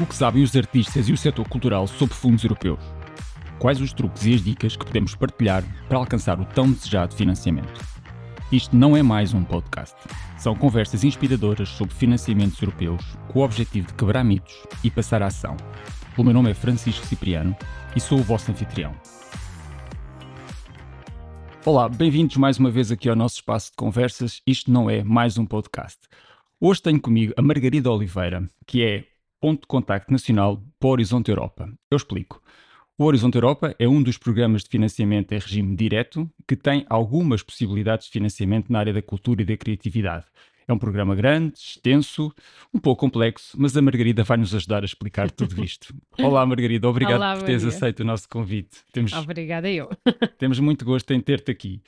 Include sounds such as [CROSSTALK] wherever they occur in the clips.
O que sabem os artistas e o setor cultural sobre fundos europeus? Quais os truques e as dicas que podemos partilhar para alcançar o tão desejado financiamento? Isto não é mais um podcast. São conversas inspiradoras sobre financiamentos europeus com o objetivo de quebrar mitos e passar a ação. O meu nome é Francisco Cipriano e sou o vosso anfitrião. Olá, bem-vindos mais uma vez aqui ao nosso espaço de conversas. Isto não é mais um podcast. Hoje tenho comigo a Margarida Oliveira, que é ponto de contacto nacional para o Horizonte Europa. Eu explico. O Horizonte Europa é um dos programas de financiamento em regime direto que tem algumas possibilidades de financiamento na área da cultura e da criatividade. É um programa grande, extenso, um pouco complexo, mas a Margarida vai nos ajudar a explicar tudo [LAUGHS] isto. Olá, Margarida, obrigado Olá, por teres aceito o nosso convite. Temos, Obrigada eu. temos muito gosto em ter-te aqui.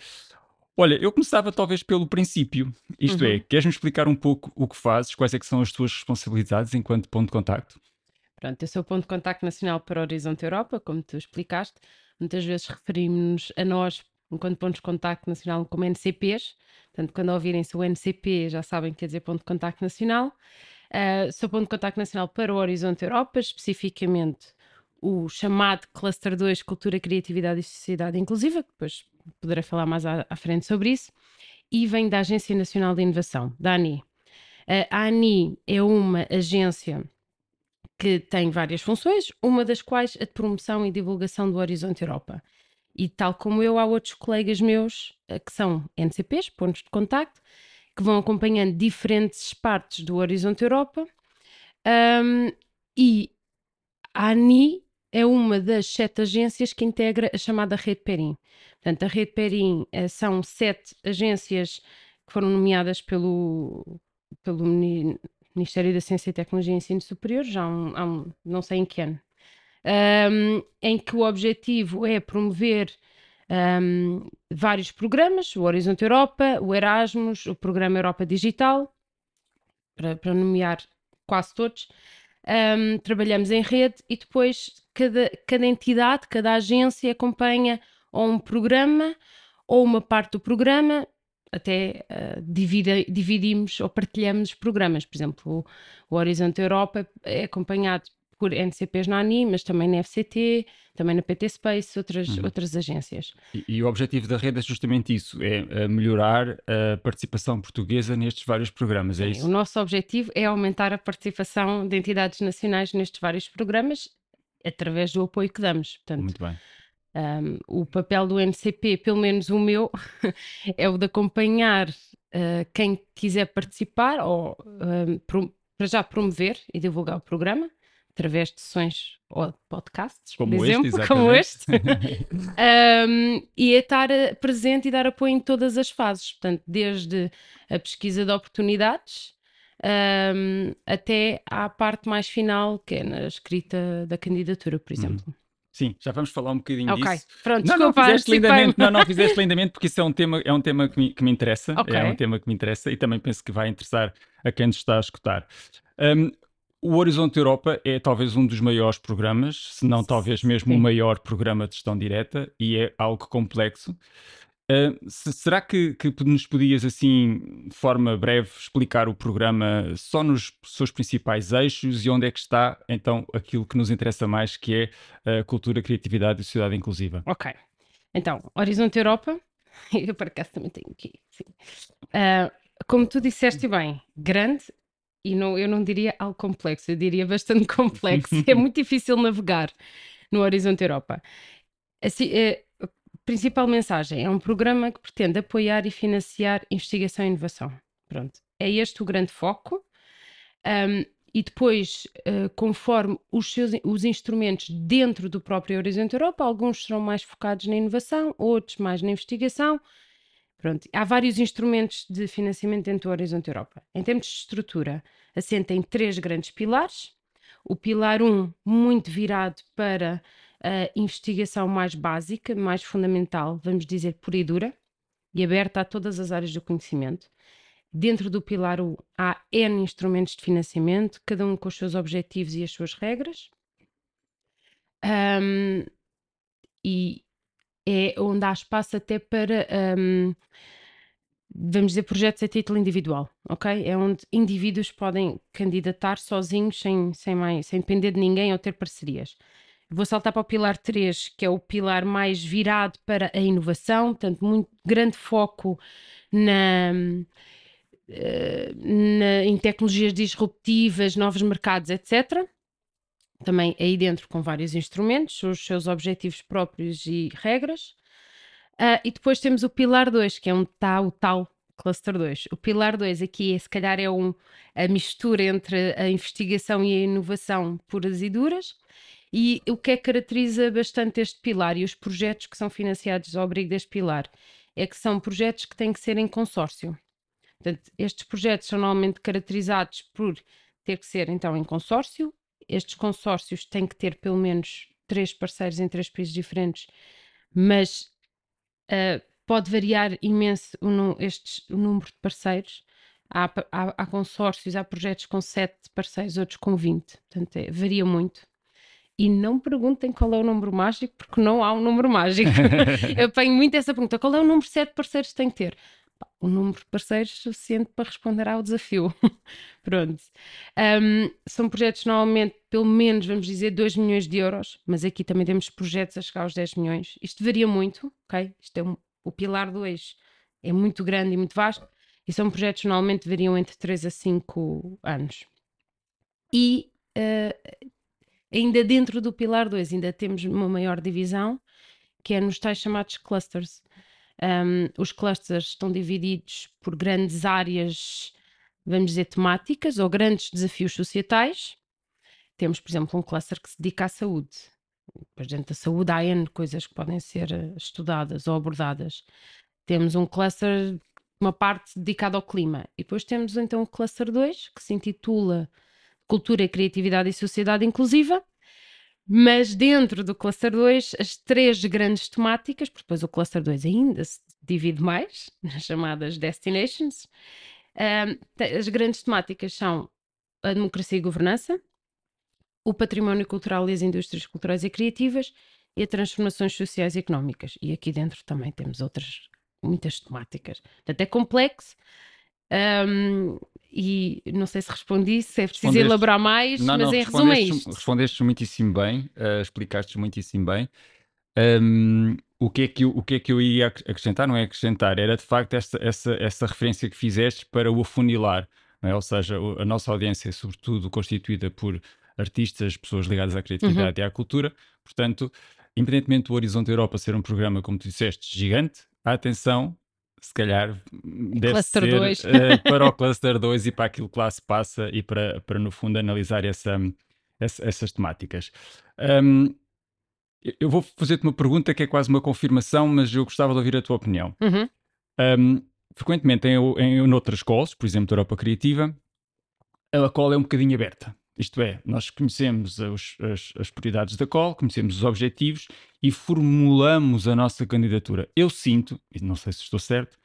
Olha, eu começava talvez pelo princípio, isto Uhum. é, queres-me explicar um pouco o que fazes, quais é que são as tuas responsabilidades enquanto ponto de contacto? Pronto, eu sou o ponto de contacto nacional para o Horizonte Europa, como tu explicaste. Muitas vezes referimos-nos a nós, enquanto pontos de contacto nacional, como NCPs. Portanto, quando ouvirem-se o NCP, já sabem que quer dizer ponto de contacto nacional. Ah, sou ponto de contacto nacional para o Horizonte Europa, especificamente o chamado Cluster 2 Cultura, Criatividade e Sociedade Inclusiva, que depois poderei falar mais à, à frente sobre isso, e vem da Agência Nacional de Inovação, da ANI. a ANI é uma agência que tem várias funções, uma das quais a de promoção e divulgação do Horizonte Europa. E tal como eu, há outros colegas meus eh, que são NCPs, pontos de contacto, que vão acompanhando diferentes partes do Horizonte Europa. Ahm, e a ANI é uma das sete agências que integra a chamada Rede Perim. Portanto, a Rede Perim eh, são sete agências que foram nomeadas pelo, pelo Mini- Ministério da Ciência e Tecnologia e Ensino Superior, já há um, há um- não sei em que ano, ahm, em que o objetivo é promover ahm, vários programas, o Horizonte Europa, o Erasmus, o Programa Europa Digital, para, para nomear quase todos. Ahm, trabalhamos em rede e depois cada, cada entidade, cada agência acompanha ou um programa ou uma parte do programa, até divide- dividimos ou partilhamos programas. Por exemplo, o, o Horizonte Europa é acompanhado por NCPs na ANI, mas também na FCT, também na PT Space, outras, Uhum. outras agências. E, e o objetivo da rede é justamente isso, é eh, melhorar a participação portuguesa nestes vários programas, é Sim, isso? O nosso objetivo é aumentar a participação de entidades nacionais nestes vários programas através do apoio que damos. Portanto, Muito bem. Um, o papel do NCP, pelo menos o meu, [LAUGHS] é o de acompanhar uh, quem quiser participar ou um, para já promover e divulgar o programa através de sessões ou podcasts, Como por este, exemplo, [LAUGHS] como este. [LAUGHS] Um, e é estar uh, presente e dar apoio em todas as fases, portanto, desde a pesquisa de oportunidades um, até à parte mais final, que é na escrita da candidatura, por exemplo. Sim, já vamos falar um bocadinho Ok, disso. pronto, Não, não, desculpa, fizeste antecipei-me. lindamente, não, não, fizeste [LAUGHS] lindamente porque isso é um tema, é um tema que, me, que me interessa, Ok. é um tema que me interessa e também penso que vai interessar a quem nos está a escutar. Um, o Horizonte Europa é talvez um dos maiores programas, se não talvez mesmo o Sim. maior programa de gestão direta e é algo complexo. Uh, se- será que, que nos podias, assim, de forma breve, explicar o programa só nos seus principais eixos e onde é que está, então, aquilo que nos interessa mais, que é a cultura, criatividade e sociedade inclusiva? Ok. Então, Horizonte Europa, [LAUGHS] eu por acaso também tenho aqui. sim. Ah, como tu disseste bem, grande e não, eu não diria algo complexo, eu diria bastante [LAUGHS] complexo. é muito difícil navegar no Horizonte Europa. Assim, eh, a principal mensagem é um programa que pretende apoiar e financiar investigação e inovação. Pronto. É este o grande foco. Ahm, e depois, eh, conforme os seus os instrumentos dentro do próprio Horizonte Europa, alguns serão mais focados na inovação, outros mais na investigação. Pronto, há vários instrumentos de financiamento dentro do Horizonte Europa. Em termos de estrutura, assenta em três grandes pilares. O pilar 1, muito virado para a investigação mais básica, mais fundamental, vamos dizer, pura e dura, e aberta a todas as áreas do conhecimento. Dentro do pilar 1 há N instrumentos de financiamento, cada um com os seus objetivos e as suas regras. Ahm, e é onde há espaço até para ahm, vamos dizer, projetos a título individual, ok? É onde indivíduos podem candidatar sozinhos, sem, sem, mais, sem depender de ninguém ou ter parcerias. Vou saltar para o pilar 3, que é o pilar mais virado para a inovação, portanto, muito grande foco na, eh, na, em tecnologias disruptivas, novos mercados, etc. Também aí dentro com vários instrumentos, os seus objetivos próprios e regras. Uh, e depois temos o pilar 2, que é um tal, o tal cluster 2. O pilar 2 aqui, é, se calhar, é um, a mistura entre a investigação e a inovação puras e duras. E o que é que caracteriza bastante este pilar e os projetos que são financiados ao abrigo deste pilar é que são projetos que têm que ser em consórcio. Portanto, estes projetos são normalmente caracterizados por ter que ser então em consórcio. Estes consórcios têm que ter pelo menos três parceiros em três países diferentes, mas Uh, pode variar imenso o, estes, o número de parceiros. Há, há, há, consórcios, há projetos com 7 parceiros, outros com 20. Portanto, é, varia muito. E não perguntem qual é o número mágico, porque não há um número mágico. [LAUGHS] Eu apanho muito essa pergunta: qual é o número de 7 parceiros que tem que ter? O número de parceiros suficiente para responder ao desafio. [LAUGHS] Pronto. Um, são projetos normalmente, pelo menos, vamos dizer, 2 milhões de euros, mas aqui também temos projetos a chegar aos 10 milhões. Isto varia muito, ok? Isto é um, o pilar 2 é muito grande e muito vasto, e são projetos que normalmente variam entre 3 a 5 anos. E uh, ainda dentro do pilar 2, ainda temos uma maior divisão, que é nos tais chamados clusters. Um, os clusters estão divididos por grandes áreas, vamos dizer, temáticas ou grandes desafios societais. Temos, por exemplo, um cluster que se dedica à saúde. Depois, dentro da saúde, há N coisas que podem ser eh, estudadas ou abordadas. Temos um cluster, uma parte dedicada ao clima. E depois temos então o cluster 2, que se intitula Cultura, Criatividade e Sociedade Inclusiva, mas dentro do cluster 2, as três grandes temáticas, porque depois o cluster 2 ainda se divide mais, [LAUGHS] nas chamadas destinations. Um, as grandes temáticas são a democracia e governança, o património cultural e as indústrias culturais e criativas e as transformações sociais e económicas. E aqui dentro também temos outras muitas temáticas. Portanto, é complexo. Um, e não sei se respondi, se é preciso elaborar mais, não, mas não, em resumo é isto. Respondeste muitíssimo bem, uh, explicaste muitíssimo bem. Um, o, que é que eu, o que é que eu ia acrescentar? Não é acrescentar, era de facto essa, essa, essa referência que fizeste para o afunilar, é? ou seja, a nossa audiência é sobretudo constituída por artistas, pessoas ligadas à criatividade uhum. e à cultura, portanto, independentemente do Horizonte Europa ser um programa, como tu disseste, gigante, a atenção se calhar deve cluster ser uh, [LAUGHS] para o Cluster 2 e para aquilo que lá se passa e para, para no fundo, analisar essa, essa essas temáticas. Um, eu vou fazer-te uma pergunta que é quase uma confirmação, mas eu gostava de ouvir a tua opinião. Uhum. Um, frequentemente em, em, outras calls, por exemplo, da Europa Criativa, a call é um bocadinho aberta. Isto é, nós conhecemos os, as, as, prioridades da call, conhecemos os objetivos e formulamos a nossa candidatura. Eu sinto, e não sei se estou certo,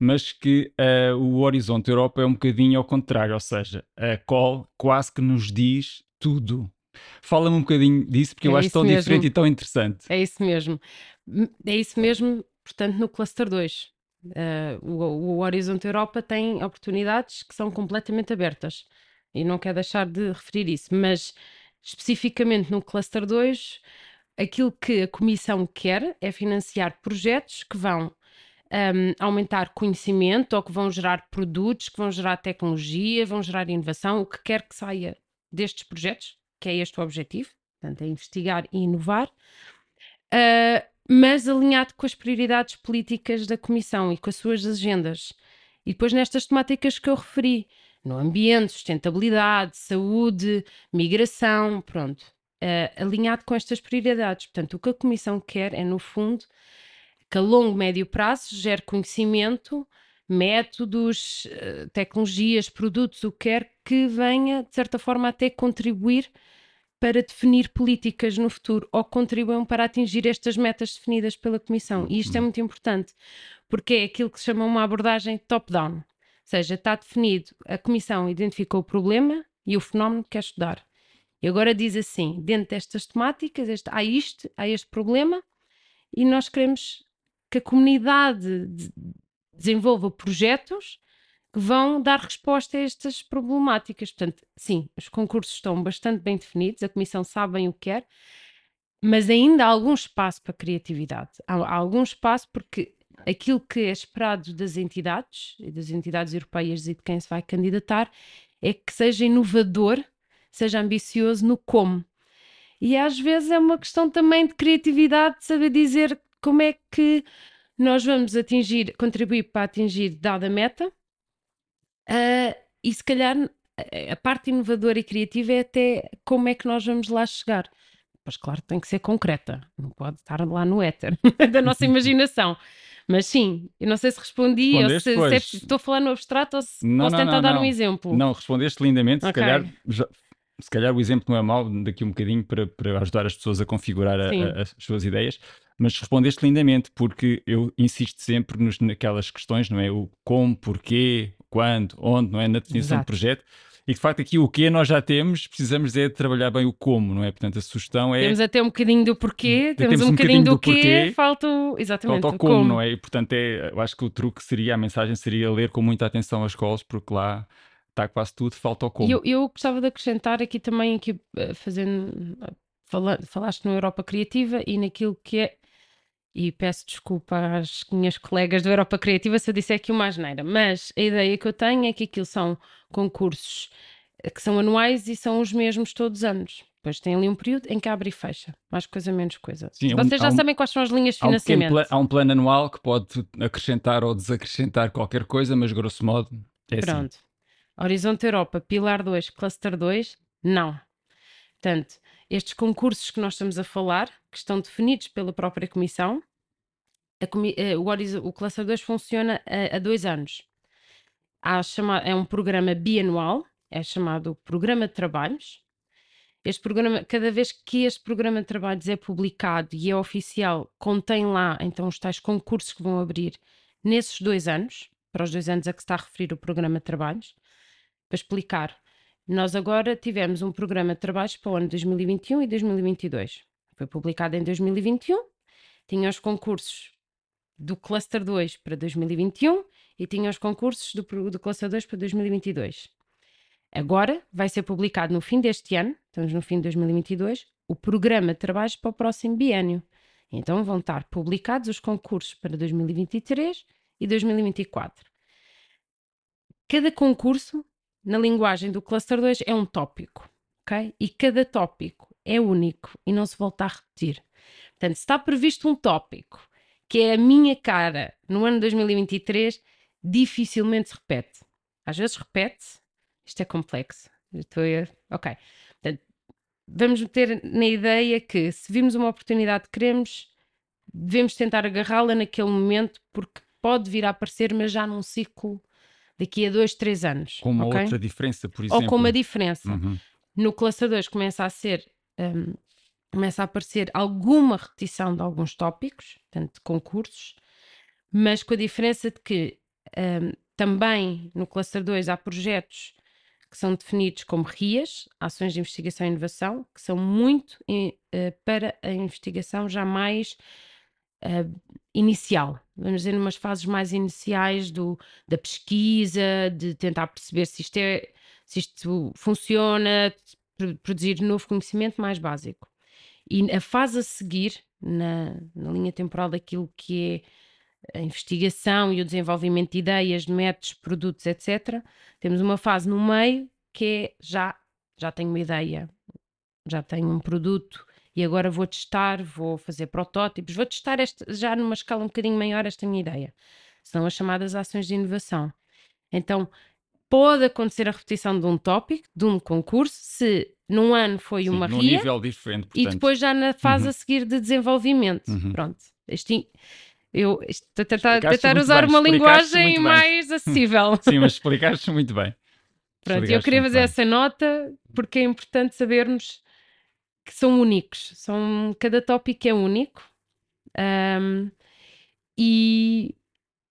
mas que uh, o Horizonte Europa é um bocadinho ao contrário, ou seja, a call quase que nos diz tudo. Fala-me um bocadinho disso, porque é eu acho tão mesmo. diferente e tão interessante. É isso mesmo. É isso mesmo, portanto, no Cluster 2. Uh, o, o Horizonte Europa tem oportunidades que são completamente abertas e não quero deixar de referir isso, mas especificamente no Cluster 2, aquilo que a Comissão quer é financiar projetos que vão um, aumentar conhecimento ou que vão gerar produtos, que vão gerar tecnologia, vão gerar inovação, o que quer que saia destes projetos, que é este o objetivo, portanto, é investigar e inovar, uh, mas alinhado com as prioridades políticas da Comissão e com as suas agendas. E depois nestas temáticas que eu referi, no ambiente, sustentabilidade, saúde, migração, pronto, uh, alinhado com estas prioridades. Portanto, o que a Comissão quer é, no fundo, que a longo, médio prazo gere conhecimento, métodos, uh, tecnologias, produtos, o que quer que venha, de certa forma, até contribuir para definir políticas no futuro ou contribuam para atingir estas metas definidas pela Comissão. E isto é uhum. muito importante, porque é aquilo que se chama uma abordagem top-down seja, está definido, a comissão identificou o problema e o fenómeno que quer estudar. E agora diz assim: dentro destas temáticas, este, há isto, há este problema, e nós queremos que a comunidade de, desenvolva projetos que vão dar resposta a estas problemáticas. Portanto, sim, os concursos estão bastante bem definidos, a Comissão sabe bem o que quer, mas ainda há algum espaço para criatividade. Há, há algum espaço porque aquilo que é esperado das entidades, e das entidades europeias e de quem se vai candidatar, é que seja inovador, seja ambicioso no como. E às vezes é uma questão também de criatividade, de saber dizer como é que nós vamos atingir, contribuir para atingir dada meta, uh, e se calhar a parte inovadora e criativa é até como é que nós vamos lá chegar. Mas claro, tem que ser concreta, não pode estar lá no éter [LAUGHS] da nossa [LAUGHS] imaginação. Mas sim, eu não sei se respondi ou se, se é, estou a falar no abstrato ou se não, posso não, tentar não, dar um exemplo. Não, respondeste lindamente, okay. se calhar já, se calhar o exemplo não é mau daqui um bocadinho para, para ajudar as pessoas a configurar a, a, as suas ideias, mas respondeste lindamente, porque eu insisto sempre nos, naquelas questões, não é? O como, porquê, quando, onde, não é? Na definição Exato. do projeto. E de facto aqui o que nós já temos, precisamos é trabalhar bem o como, não é? Portanto, a sugestão é. Temos até um bocadinho do porquê, temos, temos um, um bocadinho, do, do quê, porquê, falta o... Exatamente, falta o como, como, não é? E portanto, é, eu acho que o truque seria, a mensagem seria ler com muita atenção as calls, porque lá está quase tudo, falta o como. Eu, eu gostava de acrescentar aqui também, aqui, eh, fazendo, fala, falaste na Europa Criativa e naquilo que é, e peço desculpa às minhas colegas da Europa Criativa se eu disser aqui uma asneira, mas a ideia que eu tenho é que aquilo são concursos eh, que são anuais e são os mesmos todos os anos. Depois tem ali um período em que abre e fecha, mais coisa, menos coisa. Sim, Vocês um, já um, sabem quais são as linhas de financiamento. Há um, há um plano anual que pode acrescentar ou desacrescentar qualquer coisa, mas grosso modo é assim. Pronto. Assim. Horizonte Europa, Pilar 2, Cluster 2, não. Portanto, estes concursos que nós estamos a falar, que estão definidos pela própria Comissão, comi eh, o, o, Cluster 2 funciona há, há dois anos. Chama é um programa bianual, é chamado Programa de Trabalhos. Este programa, cada vez que este programa de trabalhos é publicado e é oficial, contém lá então os tais concursos que vão abrir nesses dois anos, para os dois anos a que está a referir o programa de trabalhos para explicar. Nós agora tivemos um programa de trabalhos para o ano 2021 e 2022. Foi publicado em 2021, tinha os concursos do Cluster 2 para 2021 e tinha os concursos do, do Cluster 2 para 2022. Agora vai ser publicado no fim deste ano, estamos no fim de 2022, o programa de trabalhos para o próximo biênio. Então vão estar publicados os concursos para 2023 e 2024. Cada concurso na linguagem do Cluster 2 é um tópico, ok? E cada tópico é único e não se volta a repetir. Portanto, se está previsto um tópico que é a minha cara no ano 2023, dificilmente se repete. Às vezes repete-se, isto é complexo. Estou a... Ok. Portanto, vamos ter na ideia que se vimos uma oportunidade que queremos, devemos tentar agarrá-la naquele momento porque pode vir a aparecer, mas já num ciclo daqui a dois, três anos. Com uma okay? outra diferença, por exemplo. Ou com uma diferença. Uhum. No Cluster 2 começa a ser. Um, começa a aparecer alguma repetição de alguns tópicos, portanto, de concursos, mas com a diferença de que um, também no Cluster 2 há projetos que são definidos como RIAs, Ações de Investigação e Inovação, que são muito uh, para a investigação já mais uh, inicial, vamos dizer, numas fases mais iniciais do, da pesquisa, de tentar perceber se isto, é, se isto funciona, produzir novo conhecimento mais básico. E a fase a seguir, na, na linha temporal daquilo que é a investigação e o desenvolvimento de ideias, métodos, produtos, etc., temos uma fase no meio que é já, já tenho uma ideia, já tenho um produto, e agora vou testar, vou fazer protótipos, vou testar esta, já numa escala um bocadinho maior esta minha ideia. São as chamadas ações de inovação. Então, pode acontecer a repetição de um tópico, de um concurso, se num ano foi Sim, uma RIA nível diferente, portanto. e depois já na fase uhum. a seguir de desenvolvimento. Uhum. Pronto. Este, eu estou a tentar, tentar usar bem, uma linguagem mais acessível. Sim, mas explicaste muito bem. Pronto, eu queria fazer bem. essa nota porque é importante sabermos que são únicos. São, cada tópico é único. Um, e,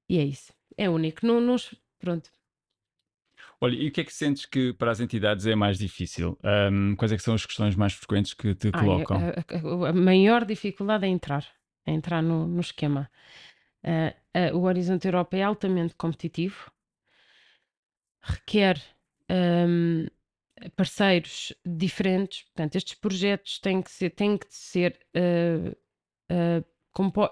e, é isso. É único. Não, não, pronto. Olha, e o que é que sentes que para as entidades é mais difícil? Um, quais é que são as questões mais frequentes que te colocam? a, a, a, maior dificuldade é entrar. É entrar no, no esquema. Uh, uh, o Horizonte Europa é altamente competitivo, requer um, parceiros diferentes, portanto, estes projetos têm que ser, têm que ser uh,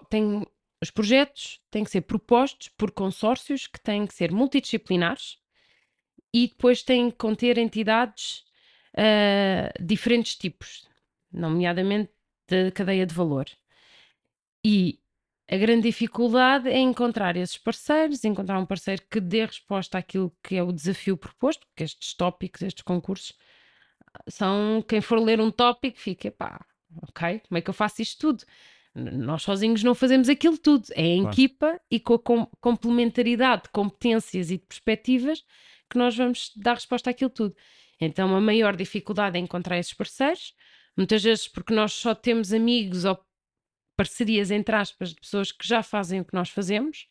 têm, os projetos têm que ser propostos por consórcios que têm que ser multidisciplinares e depois têm que conter entidades uh, diferentes tipos, nomeadamente da cadeia de valor. E a grande dificuldade é encontrar esses parceiros, encontrar um parceiro que dê resposta àquilo que é o desafio proposto, porque estes tópicos, estes concursos, são quem for ler um tópico fica, pá, ok, como é que eu faço isto tudo? Nós sozinhos não fazemos aquilo tudo, é em claro. equipa e com a com complementaridade de competências e de perspectivas que nós vamos dar resposta àquilo tudo. Então, a maior dificuldade é encontrar esses parceiros, muitas vezes porque nós só temos amigos ou parcerias, entre aspas, de pessoas que já fazem o que nós fazemos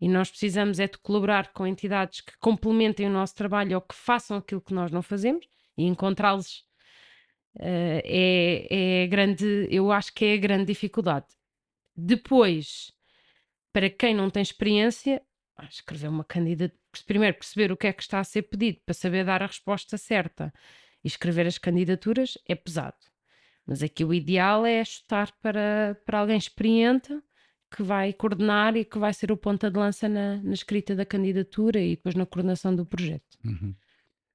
e nós precisamos é de colaborar com entidades que complementem o nosso trabalho ou que façam aquilo que nós não fazemos e encontrá-los uh, é, é grande, eu acho que é a grande dificuldade. Depois, para quem não tem experiência, escrever uma candidatura, primeiro perceber o que é que está a ser pedido para saber dar a resposta certa e escrever as candidaturas é pesado. Mas aqui o ideal é chutar para, para alguém experiente que vai coordenar e que vai ser o ponta de lança na, na escrita da candidatura e depois na coordenação do projeto. Uhum.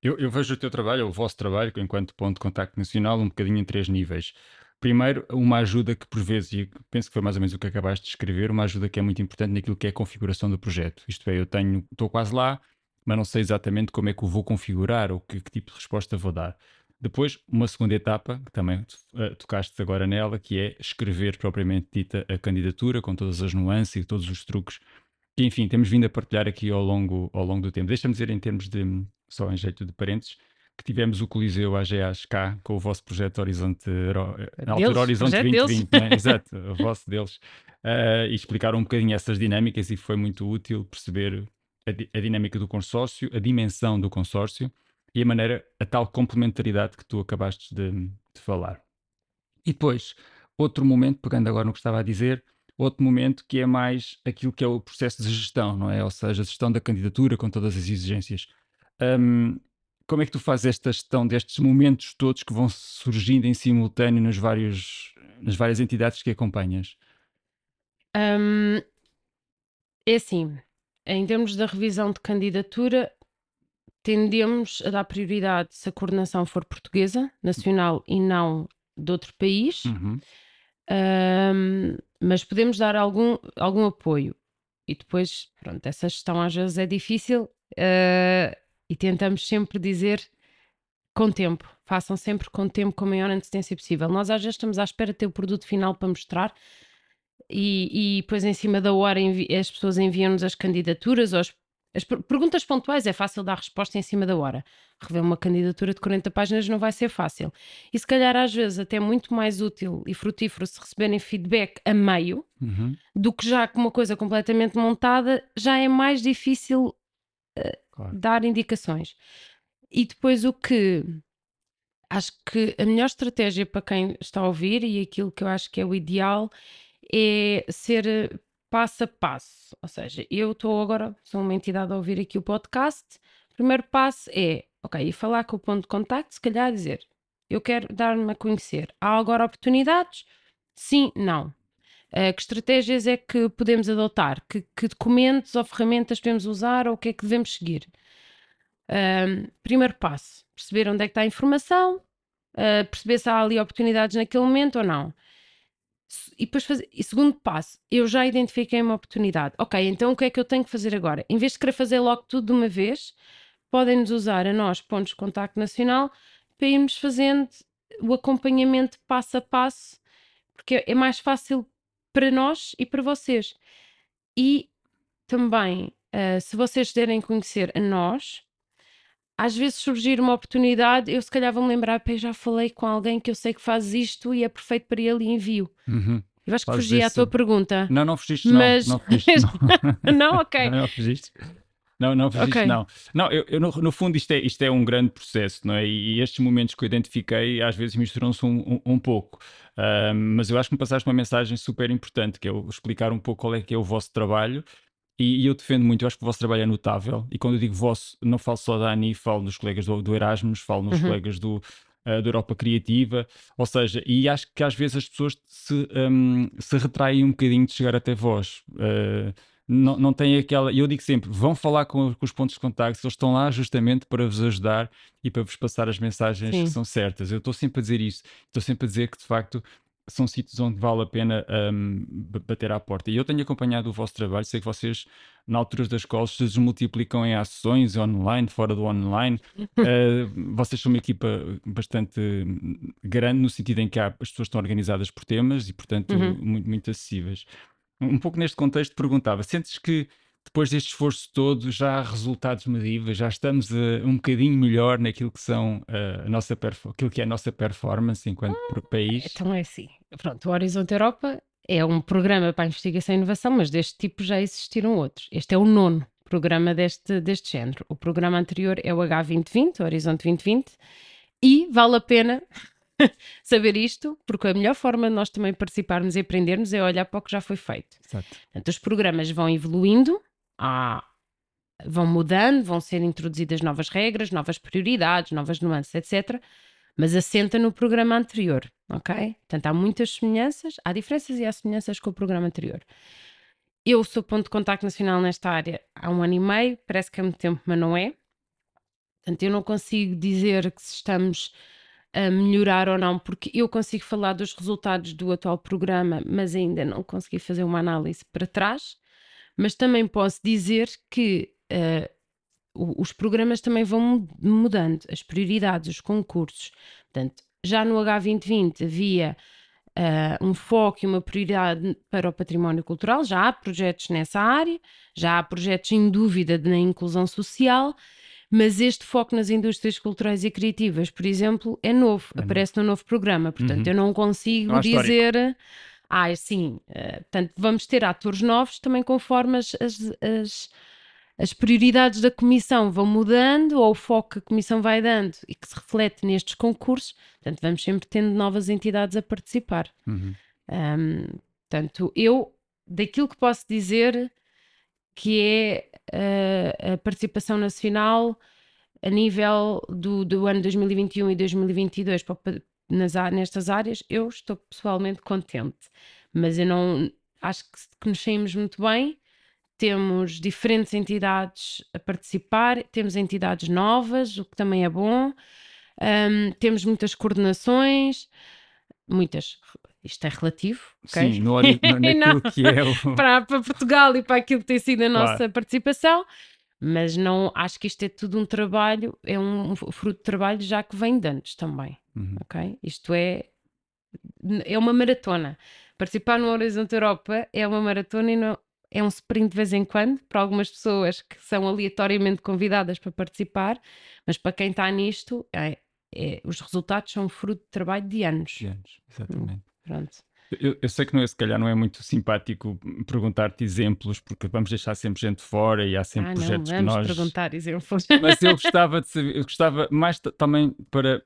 Eu, eu, vejo o teu trabalho, o vosso trabalho, enquanto ponto de contacto nacional, um bocadinho em três níveis. Primeiro, uma ajuda que por vezes, e penso que foi mais ou menos o que acabaste de escrever, uma ajuda que é muito importante naquilo que é a configuração do projeto. Isto é, eu tenho, estou quase lá, mas não sei exatamente como é que o vou configurar ou que, que tipo de resposta vou dar. Depois, uma segunda etapa, que também uh, tocaste agora nela, que é escrever propriamente dita a candidatura, com todas as nuances e todos os truques que, enfim, temos vindo a partilhar aqui ao longo, ao longo do tempo. Deixa-me dizer, em termos de, só em jeito de parênteses, que tivemos o Coliseu AGAs cá com o vosso projeto Horizonte, na altura Horizonte 2020, né? exato, o vosso deles, uh, [LAUGHS] e explicaram um bocadinho essas dinâmicas e foi muito útil perceber a, a, dinâmica do consórcio, a dimensão do consórcio e a maneira, a tal complementaridade que tu acabaste de, de falar. E depois, outro momento, pegando agora no que estava a dizer, outro momento que é mais aquilo que é o processo de gestão, não é? Ou seja, a gestão da candidatura com todas as exigências. Um, como é que tu fazes esta gestão destes momentos todos que vão surgindo em simultâneo nos vários, nas várias entidades que acompanhas? Um, é assim, em termos da revisão de candidatura, tendemos a dar prioridade se a coordenação for portuguesa, nacional e não de outro país, uhum. um, mas podemos dar algum, algum apoio. E depois, pronto, essa gestão às vezes é difícil. Uh, e tentamos sempre dizer com tempo, façam sempre com tempo, com a maior antecedência possível. Nós às vezes estamos à espera de ter o produto final para mostrar e, e depois em cima da hora as pessoas enviam-nos as candidaturas ou as, as perguntas pontuais é fácil dar resposta em cima da hora. Rever uma candidatura de 40 páginas não vai ser fácil. E se calhar às vezes até muito mais útil e frutífero se receberem feedback a meio uhum. do que já com uma coisa completamente montada, já é mais difícil claro. dar indicações. E depois o que acho que a melhor estratégia para quem está a ouvir e aquilo que eu acho que é o ideal é ser eh, passo a passo. Ou seja, eu estou agora, sou uma entidade a ouvir aqui o podcast. Primeiro passo é, ok, e falar com o ponto de contacto, se calhar dizer, eu quero dar-me a conhecer. Há agora oportunidades? Sim, não. Uh, que estratégias é que podemos adotar? Que, que, documentos ou ferramentas podemos usar ou o que é que devemos seguir? Uh, primeiro passo, perceber onde é que está a informação, uh, perceber se há ali oportunidades naquele momento ou não. E depois fazer, e segundo passo, eu já identifiquei uma oportunidade. Ok, então o que é que eu tenho que fazer agora? Em vez de querer fazer logo tudo de uma vez, podem-nos usar a nós, pontos de contacto nacional, para irmos fazendo o acompanhamento passo a passo, porque é mais fácil para nós e para vocês. E também, uh, se vocês derem conhecer a nós, às vezes surgir uma oportunidade, eu se calhar vou-me lembrar, eu já falei com alguém que eu sei que faz isto e é perfeito para ele e envio. Uhum. Eu acho que fugi à tua pergunta. Não, não fugiste, mas... não. Não, fugiste, [LAUGHS] não. não, ok. Não, não fugiste. Não, não fiz Ok. isto, não. Não, eu, eu no, no fundo isto é, isto é um grande processo, não é? E estes momentos que eu identifiquei às vezes misturam-se um, um, um pouco. Ahm, mas eu acho que me passaste uma mensagem super importante, que é explicar um pouco qual é que é o vosso trabalho. E, e eu defendo muito, eu acho que o vosso trabalho é notável. E quando eu digo vosso, não falo só da ANI, falo dos colegas do, do Erasmus, falo nos Uhum. colegas do, ah, da Europa Criativa. Ou seja, e acho que às vezes as pessoas se, hum, se retraem um bocadinho de chegar até vós. Ah, não, não têm aquela. Eu digo sempre: vão falar com, com os pontos de contacto, eles estão lá justamente para vos ajudar e para vos passar as mensagens Sim. que são certas. Eu estou sempre a dizer isso, estou sempre a dizer que de facto são sítios onde vale a pena ba- bater à porta. E eu tenho acompanhado o vosso trabalho, sei que vocês, na altura das escolas, se desmultiplicam em ações online, fora do online. Uh, [LAUGHS] vocês são uma equipa bastante grande, no sentido em que há- as pessoas estão organizadas por temas e, portanto, Uhum. muito, muito acessíveis. Um pouco neste contexto, perguntava: sentes que depois deste esforço todo já há resultados medíveis, já estamos eh, um bocadinho melhor naquilo que são eh, a nossa aquilo que é a nossa performance enquanto pro- país? Então é assim. Pronto, o Horizonte Europa é um programa para a investigação e inovação, mas deste tipo já existiram outros. Este é o nono programa deste, deste género. O programa anterior é o H2020, o Horizonte 2020, e vale a pena [LAUGHS] saber isto, porque a melhor forma de nós também participarmos e aprendermos é olhar para o que já foi feito. Exato. Portanto, os programas vão evoluindo, há- vão mudando, vão ser introduzidas novas regras, novas prioridades, novas nuances, etc. Mas assenta no programa anterior, ok? Portanto, há muitas semelhanças, há diferenças e há semelhanças com o programa anterior. Eu sou ponto de contacto nacional nesta área há um ano e meio, parece que é muito tempo, mas não é. Portanto, eu não consigo dizer que estamos a melhorar ou não, porque eu consigo falar dos resultados do atual programa, mas ainda não consegui fazer uma análise para trás. Mas também posso dizer que o- os programas também vão mu- mudando, as prioridades, os concursos. Portanto, já no H2020 havia ah, um foco e uma prioridade para o património cultural, já há projetos nessa área, já há projetos em dúvida na inclusão social, mas este foco nas indústrias culturais e criativas, por exemplo, é novo, É novo. aparece no novo programa, portanto Uhum. eu não consigo Não há histórico. Ah, sim, eh, portanto vamos ter atores novos também conforme as, as, as, as prioridades da comissão vão mudando ou o foco que a comissão vai dando e que se reflete nestes concursos, portanto vamos sempre tendo novas entidades a participar. Uhum. Ahm, portanto, eu, daquilo que posso dizer que é ah, a participação nacional a nível do, do ano 2021 e 2022 para nas, nestas áreas, eu estou pessoalmente contente. Mas eu não acho que, que nos saímos muito bem. Temos diferentes entidades a participar, temos entidades novas, o que também é bom. Ahm, temos muitas coordenações, muitas, isto é relativo? Sim, no, [LAUGHS] naquilo que é o. [LAUGHS] para, para Portugal e para aquilo que tem sido a Claro. nossa participação, mas não acho que isto é tudo um trabalho, é um, fruto de trabalho já que vem de antes também, Uhum. ok? Isto é, é uma maratona. Participar no Horizonte Europa é uma maratona e não, é um sprint de vez em quando, para algumas pessoas que são aleatoriamente convidadas para participar, mas para quem está nisto, é- é- os resultados são fruto de trabalho de anos. De anos, Exatamente. Pronto. Eu, eu sei que não é, se calhar não é muito simpático perguntar-te exemplos, porque vamos deixar sempre gente fora e há sempre Ah, não, projetos que vamos nós. perguntar exemplos. Mas eu [LAUGHS] gostava de saber, eu gostava mais ta- também para,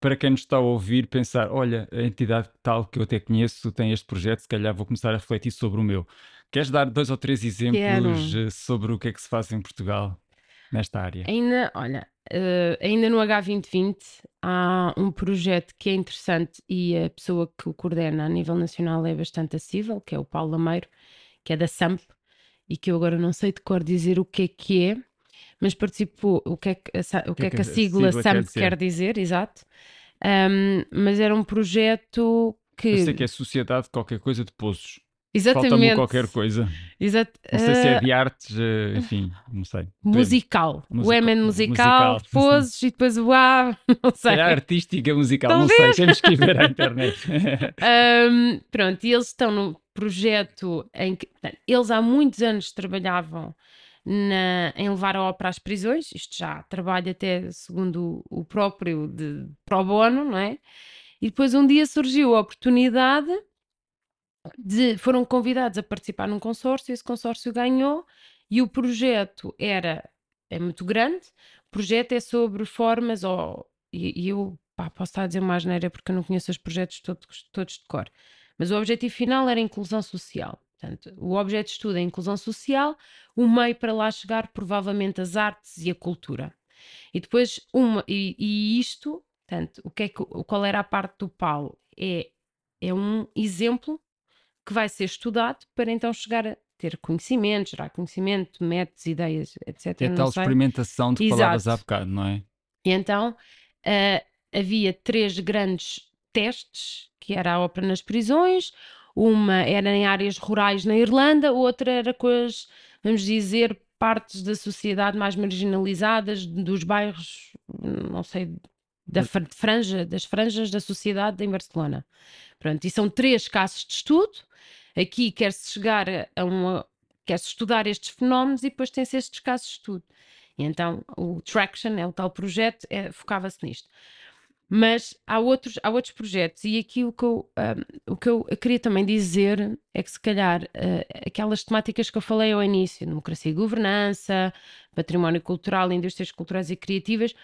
para quem nos está a ouvir pensar, olha, a entidade tal que eu até conheço tem este projeto, se calhar vou começar a refletir sobre o meu. Queres dar dois ou três exemplos Quero. eh, sobre o que é que se faz em Portugal nesta área? Ainda, olha, eh, ainda no H2020 há um projeto que é interessante e a pessoa que o coordena a nível nacional é bastante acessível, que é o Paulo Lameiro, que é da SAMP, e que eu agora não sei de cor dizer o que é que é, mas participou, o que é que a, o que é que a sigla sigla quer SAMP dizer? quer dizer, exato. Ahm, mas era um projeto que. Eu sei que é Sociedade de qualquer coisa de Pozos. Falta-me Exatamente. qualquer coisa. Exato. Não sei se é Ah, de artes, eh, enfim, não sei. musical. O M é musical, musical. poses e depois o A, [LAUGHS] não Se sei. calhar artística, musical, a não sei, temos que ir ver à internet. [LAUGHS] [LAUGHS] Ahm, pronto, e eles estão num projeto em que portanto, eles há muitos anos trabalhavam na- em levar a ópera às prisões, isto já trabalho até segundo o, o próprio de pro bono, não é? E depois um dia surgiu a oportunidade de foram convidados a participar num consórcio, esse consórcio ganhou e o projeto era é muito grande, o projeto é sobre formas, ou, e, e eu pá, posso estar a dizer uma asneira porque eu não conheço os projetos todos, todos de cor, mas o objetivo final era a inclusão social. Portanto, o objeto de estudo é a inclusão social, o meio para lá chegar, provavelmente, as artes e a cultura. E depois, uma, e, e isto, portanto, o que é que, qual era a parte do Paulo? É, é um exemplo que vai ser estudado para então chegar a ter conhecimento, gerar conhecimento, métodos, ideias, etc. É tal experimentação de que falavas há bocado, não é? E então uh, havia três grandes testes, que era a ópera nas prisões, uma era em áreas rurais na Irlanda, outra era com as, vamos dizer, partes da sociedade mais marginalizadas, dos bairros, não sei, da franja, das franjas da sociedade em Barcelona. Pronto, e são três casos de estudo. Aqui quer-se chegar a uma. quer-se estudar estes fenómenos e depois tem-se estes casos de estudo. E então o Traction, é o tal projeto, é, focava-se nisto. Mas há outros, há outros projetos, e aqui o que, eu, um, o que eu queria também dizer é que, se calhar, uh, aquelas temáticas que eu falei ao início, democracia e governança, património cultural, indústrias culturais e criativas,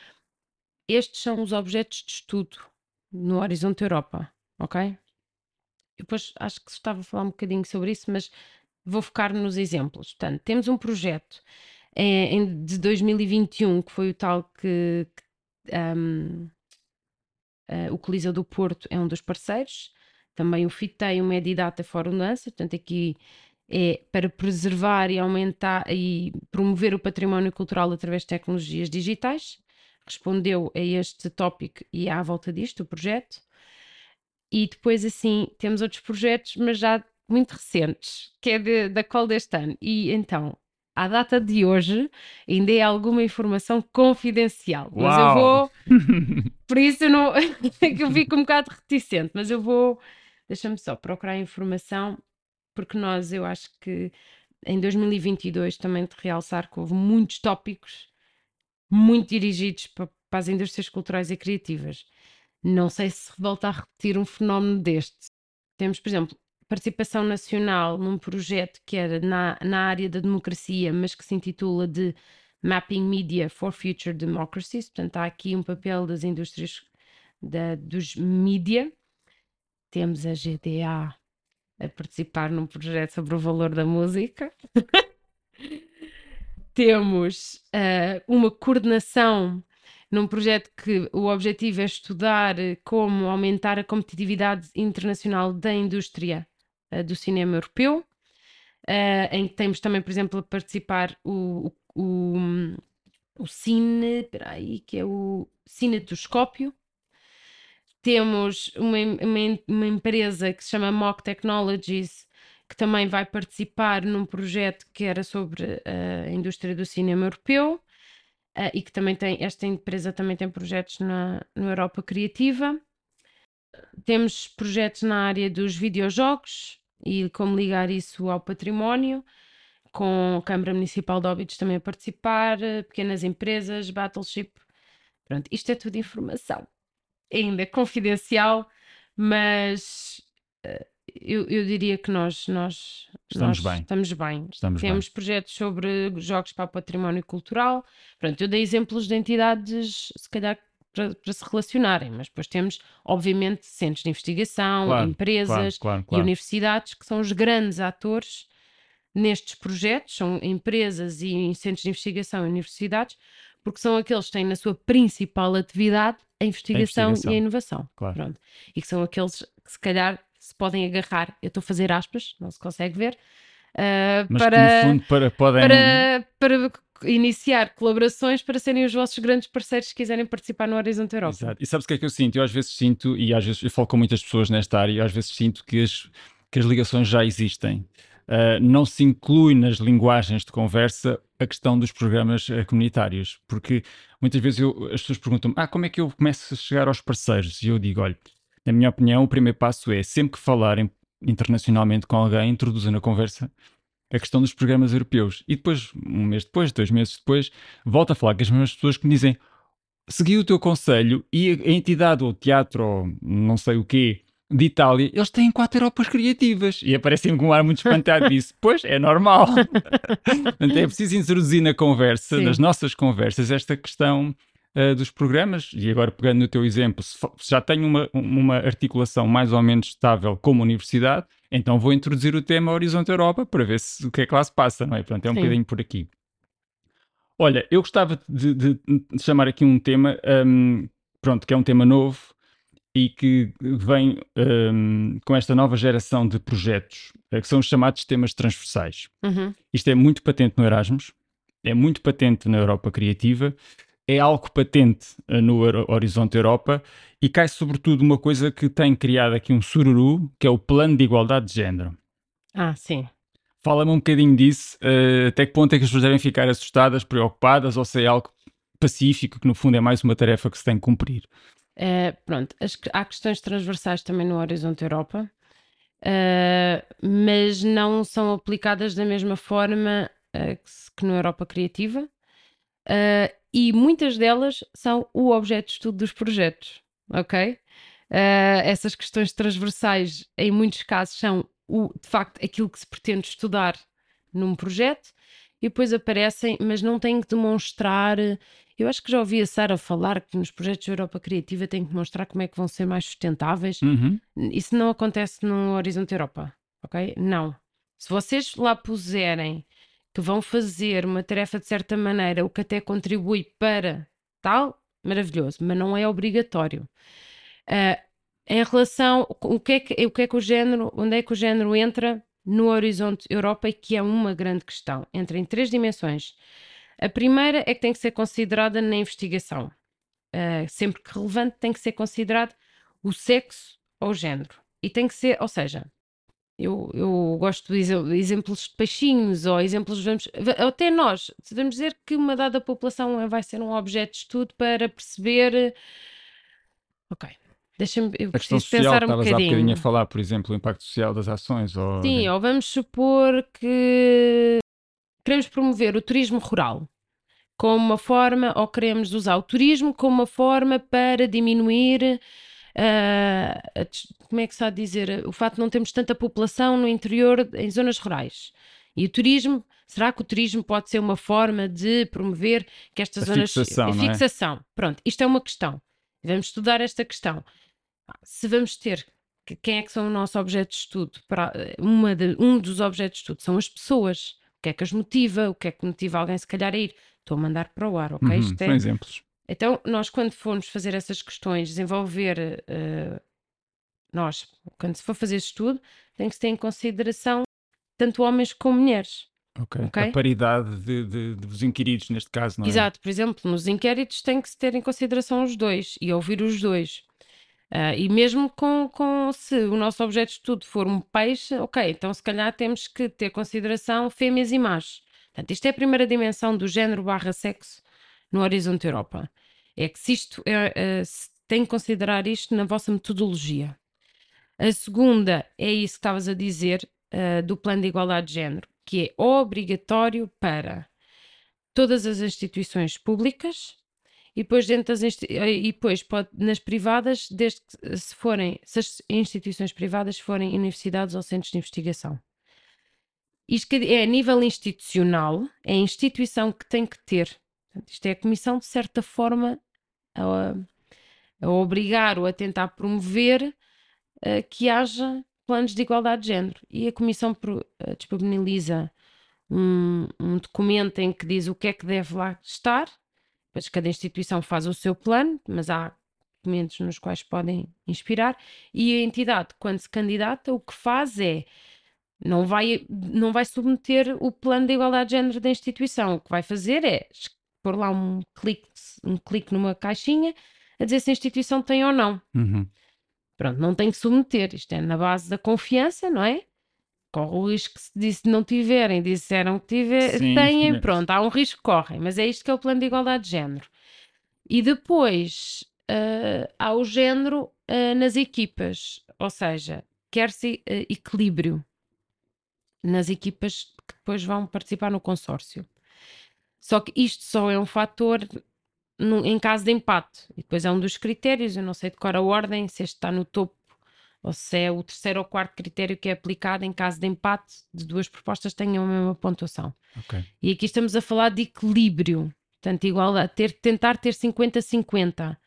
estes são os objetos de estudo no Horizonte Europa, ok? Depois acho que estava a falar um bocadinho sobre isso, mas vou focar nos exemplos. Portanto, temos um projeto em, em, de 2021 que foi o tal que, que um, Uh, o Coliseu do Porto é um dos parceiros, também o FITEI, o Medidata Fórum Dança, portanto aqui é para preservar e aumentar e promover o património cultural através de tecnologias digitais. Respondeu a este tópico e à volta disto, o projeto. E depois, assim, temos outros projetos, mas já muito recentes, que é de, da qual deste ano. E então, à data de hoje, ainda é alguma informação confidencial. Uau. Mas eu vou. [LAUGHS] Por isso eu não. [LAUGHS] que eu fico um bocado reticente, mas eu vou. Deixa-me só procurar informação, porque nós, eu acho que em 2022 também de realçar que houve muitos tópicos muito dirigidos para, para as indústrias culturais e criativas. Não sei se volta a repetir um fenómeno deste. Temos, por exemplo, participação nacional num projeto que era na, na área da democracia, mas que se intitula de Mapping Media for Future Democracies. Portanto, há aqui um papel das indústrias da, dos mídia. Temos a GDA a participar num projeto sobre o valor da música. [LAUGHS] Temos uh, uma coordenação num projeto que o objetivo é estudar como aumentar a competitividade internacional da indústria uh, do cinema europeu, uh, em que temos também, por exemplo, a participar o, o, o, o Cine, aí, que é o Cinetoscópio. Temos uma, uma, uma empresa que se chama Mock Technologies, que também vai participar num projeto que era sobre a indústria do cinema europeu uh, e que também tem, esta empresa também tem projetos na, na Europa Criativa. Temos projetos na área dos videojogos, e como ligar isso ao património, com a Câmara Municipal de Óbidos também a participar, pequenas empresas, Battleship. Pronto, isto é tudo informação. Ainda confidencial, mas uh, eu, eu, diria que nós, nós, estamos, nós bem. estamos bem. Estamos Temos bem. projetos sobre jogos para o património cultural. Pronto, eu dei exemplos de entidades, se calhar para, para, se relacionarem, mas depois temos, obviamente, centros de investigação, claro, empresas claro, claro, e universidades que são os grandes atores nestes projetos, são empresas e centros de investigação e universidades, porque são aqueles que têm na sua principal atividade a investigação, a investigação. e a inovação. Pronto. E que são aqueles que se calhar se podem agarrar, eu estou a fazer aspas, não se consegue ver, uh, Mas para, que no fundo para, podem... para, para iniciar colaborações para serem os vossos grandes parceiros se quiserem participar no Horizonte Europa. Exato. E sabes o que é que eu sinto? Eu às vezes sinto, e às vezes eu falo com muitas pessoas nesta área, e às vezes sinto que as, que as ligações já existem. Uh, não se inclui nas linguagens de conversa a questão dos programas uh, comunitários, porque muitas vezes eu, as pessoas perguntam-me ah, como é que eu começo a chegar aos parceiros? E eu digo, olha, na minha opinião, o primeiro passo é sempre que falarem internacionalmente com alguém, introduzir na conversa a questão dos programas europeus. E depois, um mês depois, dois meses depois, volta a falar com as mesmas pessoas que me dizem segui o teu conselho e a entidade ou teatro ou não sei o quê de Itália, eles têm quatro Europas criativas. E aparecem com um ar muito espantado disso. Pois, é normal. [LAUGHS] Portanto, é preciso introduzir na conversa, Sim. nas nossas conversas, esta questão uh, dos programas. E agora, pegando no teu exemplo, se, se já tenho uma, uma articulação mais ou menos estável como universidade, então vou introduzir o tema Horizonte Europa para ver se, o que é que lá se passa, não é? Portanto, é um Sim. bocadinho por aqui. Olha, eu gostava de, de- de chamar aqui um tema, um, pronto, que é um tema novo e que vem um, com esta nova geração de projetos, eh, que são os chamados temas transversais. Uhum. Isto é muito patente no Erasmus, é muito patente na Europa Criativa, é algo patente eh, no Horizonte Europa e cai sobretudo uma coisa que tem criado aqui um sururu, que é o Plano de Igualdade de Género. Ah, sim. Fala-me um bocadinho disso, eh, até que ponto é que as pessoas devem ficar assustadas, preocupadas, ou se é algo pacífico, que no fundo é mais uma tarefa que se tem que cumprir. Eh, pronto, as há questões transversais também no Horizonte Europa, eh, mas não são aplicadas da mesma forma que, que no Europa Criativa, e muitas delas são o objeto de estudo dos projetos, ok? Eh, essas questões transversais, em muitos casos, são o, de facto aquilo que se pretende estudar num projeto, e depois aparecem, mas não têm que demonstrar. Eu acho que já ouvi a Sara falar que nos projetos da Europa Criativa têm que demonstrar como é que vão ser mais sustentáveis. Uhum. Isso não acontece no Horizonte Europa, ok? Não. Se vocês lá puserem que vão fazer uma tarefa de certa maneira, o que até contribui para tal, maravilhoso, mas não é obrigatório. Ah, em relação, o que, é que, o que é que o género, onde é que o género entra no Horizonte Europa e que é uma grande questão. Entra em três dimensões. A primeira é que tem que ser considerada na investigação. Ah, sempre que relevante, tem que ser considerado o sexo ou o género. E tem que ser, ou seja, eu, eu gosto de exe- exemplos de peixinhos ou exemplos, vamos, va- até nós, devemos dizer que uma dada população vai ser um objeto de estudo para perceber. Ok, deixa-me, eu A preciso social, pensar um estavas há bocadinho bocadinho. a falar, por exemplo, o impacto social das ações. Ou... Sim, ou vamos supor que queremos promover o turismo rural como uma forma, ou queremos usar o turismo como uma forma para diminuir, ah, des- como é que se há de dizer, o facto de não termos tanta população no interior, em zonas rurais. E o turismo, será que o turismo pode ser uma forma de promover que estas A zonas... fixação, a é? fixação. Pronto, isto é uma questão. Vamos estudar esta questão. Se vamos ter que- quem é que são o nosso objeto de estudo? Para, uma de- um dos objetos de estudo são as pessoas. O que é que as motiva? O que é que motiva alguém, se calhar, a ir? Estou a mandar para o ar, ok? Uhum, Isto São é- exemplos. Então, nós, quando formos fazer essas questões, desenvolver, eh, nós, quando se for fazer esse estudo, tem que se ter em consideração tanto homens como mulheres. Ok. Ok. A paridade de, de- dos inquiridos, neste caso, não é? Exato, por exemplo, nos inquéritos tem que se ter em consideração os dois e ouvir os dois. Ah, e mesmo com, com se o nosso objeto de estudo for um peixe, ok, então se calhar temos que ter em consideração fêmeas e machos. Portanto, isto é a primeira dimensão do género barra sexo no Horizonte Europa. É que se isto é, eh, se tem que considerar isto na vossa metodologia. A segunda é isso que estavas a dizer eh, do plano de igualdade de género, que é obrigatório para todas as instituições públicas e depois dentro das eh, e depois pode, nas privadas, desde que se forem, se as instituições privadas forem universidades ou centros de investigação. Isto é a nível institucional, é a instituição que tem que ter. Portanto, isto é a comissão, de certa forma, a, a obrigar ou a tentar promover eh, que haja planos de igualdade de género. E a comissão pro- eh, disponibiliza um, um documento em que diz o que é que deve lá estar. Depois cada instituição faz o seu plano, mas há documentos nos quais podem inspirar. E a entidade, quando se candidata, o que faz é não vai, não vai submeter o plano de igualdade de género da instituição. O que vai fazer é pôr lá um clique, um clique numa caixinha a dizer se a instituição tem ou não. Uhum. Pronto, não tem que submeter. Isto é na base da confiança, não é? Corre o risco que se disse não tiverem, disseram que tiver, Sim, têm, sim. pronto, há um risco que correm, mas é isto que é o plano de igualdade de género. E depois ah, há o género ah, nas equipas, ou seja, quer-se ah, equilíbrio nas equipas que depois vão participar no consórcio. Só que isto só é um fator no- em caso de empate. E depois é um dos critérios, eu não sei de qual a ordem, se este está no topo ou se é o terceiro ou quarto critério que é aplicado em caso de empate de duas propostas tenham a mesma pontuação. Ok. E aqui estamos a falar de equilíbrio, portanto, igual a ter, tentar ter 50-50.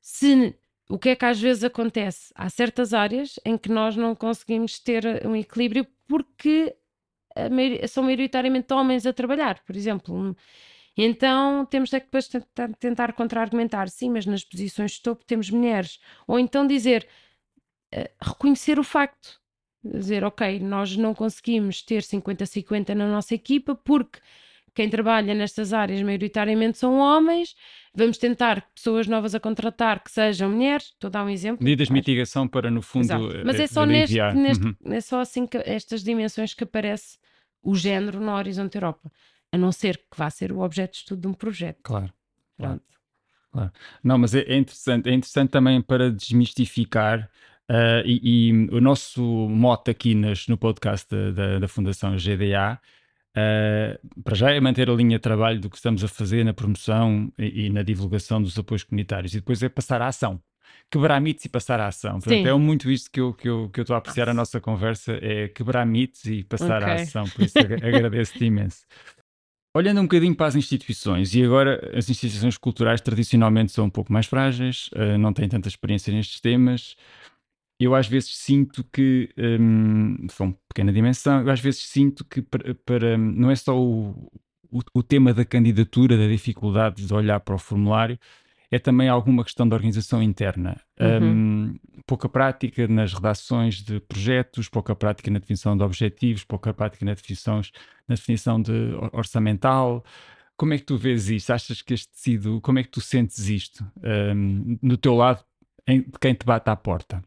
Se o que é que às vezes acontece? Há certas áreas em que nós não conseguimos ter um equilíbrio porque maioria- são maioritariamente homens a trabalhar, por exemplo. Então temos é que depois tentar, tentar contra-argumentar, sim, mas nas posições de topo temos mulheres. Ou então dizer, eh, reconhecer o facto, dizer, ok, nós não conseguimos ter 50-50 na nossa equipa porque quem trabalha nestas áreas maioritariamente são homens, vamos tentar pessoas novas a contratar que sejam mulheres, estou a dar um exemplo. Medidas de mitigação para, no fundo, Exato. Mas eh, é só, neste, neste- Uhum. é só assim que estas dimensões que aparece o género no Horizonte Europa. A não ser que vá ser o objeto de estudo de um projeto. Claro. Claro. Pronto. Não, mas é, é interessante, é interessante também para desmistificar ah, e, e o nosso mote aqui nas- no podcast da, da- da Fundação GDA ah, para já é manter a linha de trabalho do que estamos a fazer na promoção e, e na divulgação dos apoios comunitários e depois é passar à ação. Quebrar mitos e passar à ação. Portanto, é muito isto que eu que eu que eu estou a apreciar a nossa conversa, é quebrar mitos e passar à Ok. ação. Por isso ag- agradeço-te imenso. Olhando um bocadinho para as instituições, e agora as instituições culturais tradicionalmente são um pouco mais frágeis, eh, não têm tanta experiência nestes temas. Eu às vezes sinto que, hum, são pequena dimensão, eu às vezes sinto que para, para- não é só o, o, o tema da candidatura, da dificuldade de olhar para o formulário, é também alguma questão de organização interna. Uhum. Hum, pouca prática nas redações de projetos, pouca prática na definição de objetivos, pouca prática na definição, na definição de or- orçamental. Como é que tu vês isto? Achas que este tecido, como é que tu sentes isto hum, no teu lado, em- de quem te bate à porta?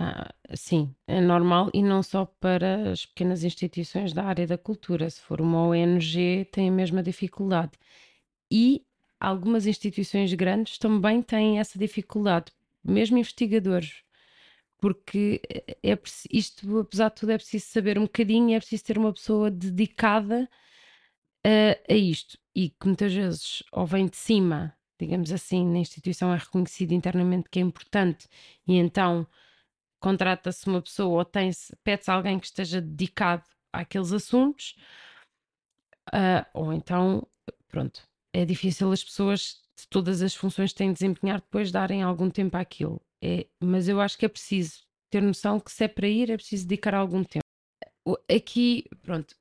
Ah, sim, é normal e não só para as pequenas instituições da área da cultura. Se for uma ONG, tem a mesma dificuldade. E algumas instituições grandes também têm essa dificuldade, mesmo investigadores. Porque é, é preci- isto, apesar de tudo, é preciso saber um bocadinho, é preciso ter uma pessoa dedicada a, a isto. E que muitas vezes ou vem de cima, digamos assim, na instituição é reconhecido internamente que é importante, e então contrata-se uma pessoa ou tem-se, pede-se alguém que esteja dedicado àqueles assuntos, ah, ou então, pronto, é difícil as pessoas de todas as funções que têm de desempenhar depois darem algum tempo àquilo. É, mas eu acho que é preciso ter noção que se é para ir é preciso dedicar algum tempo. Aqui, pronto,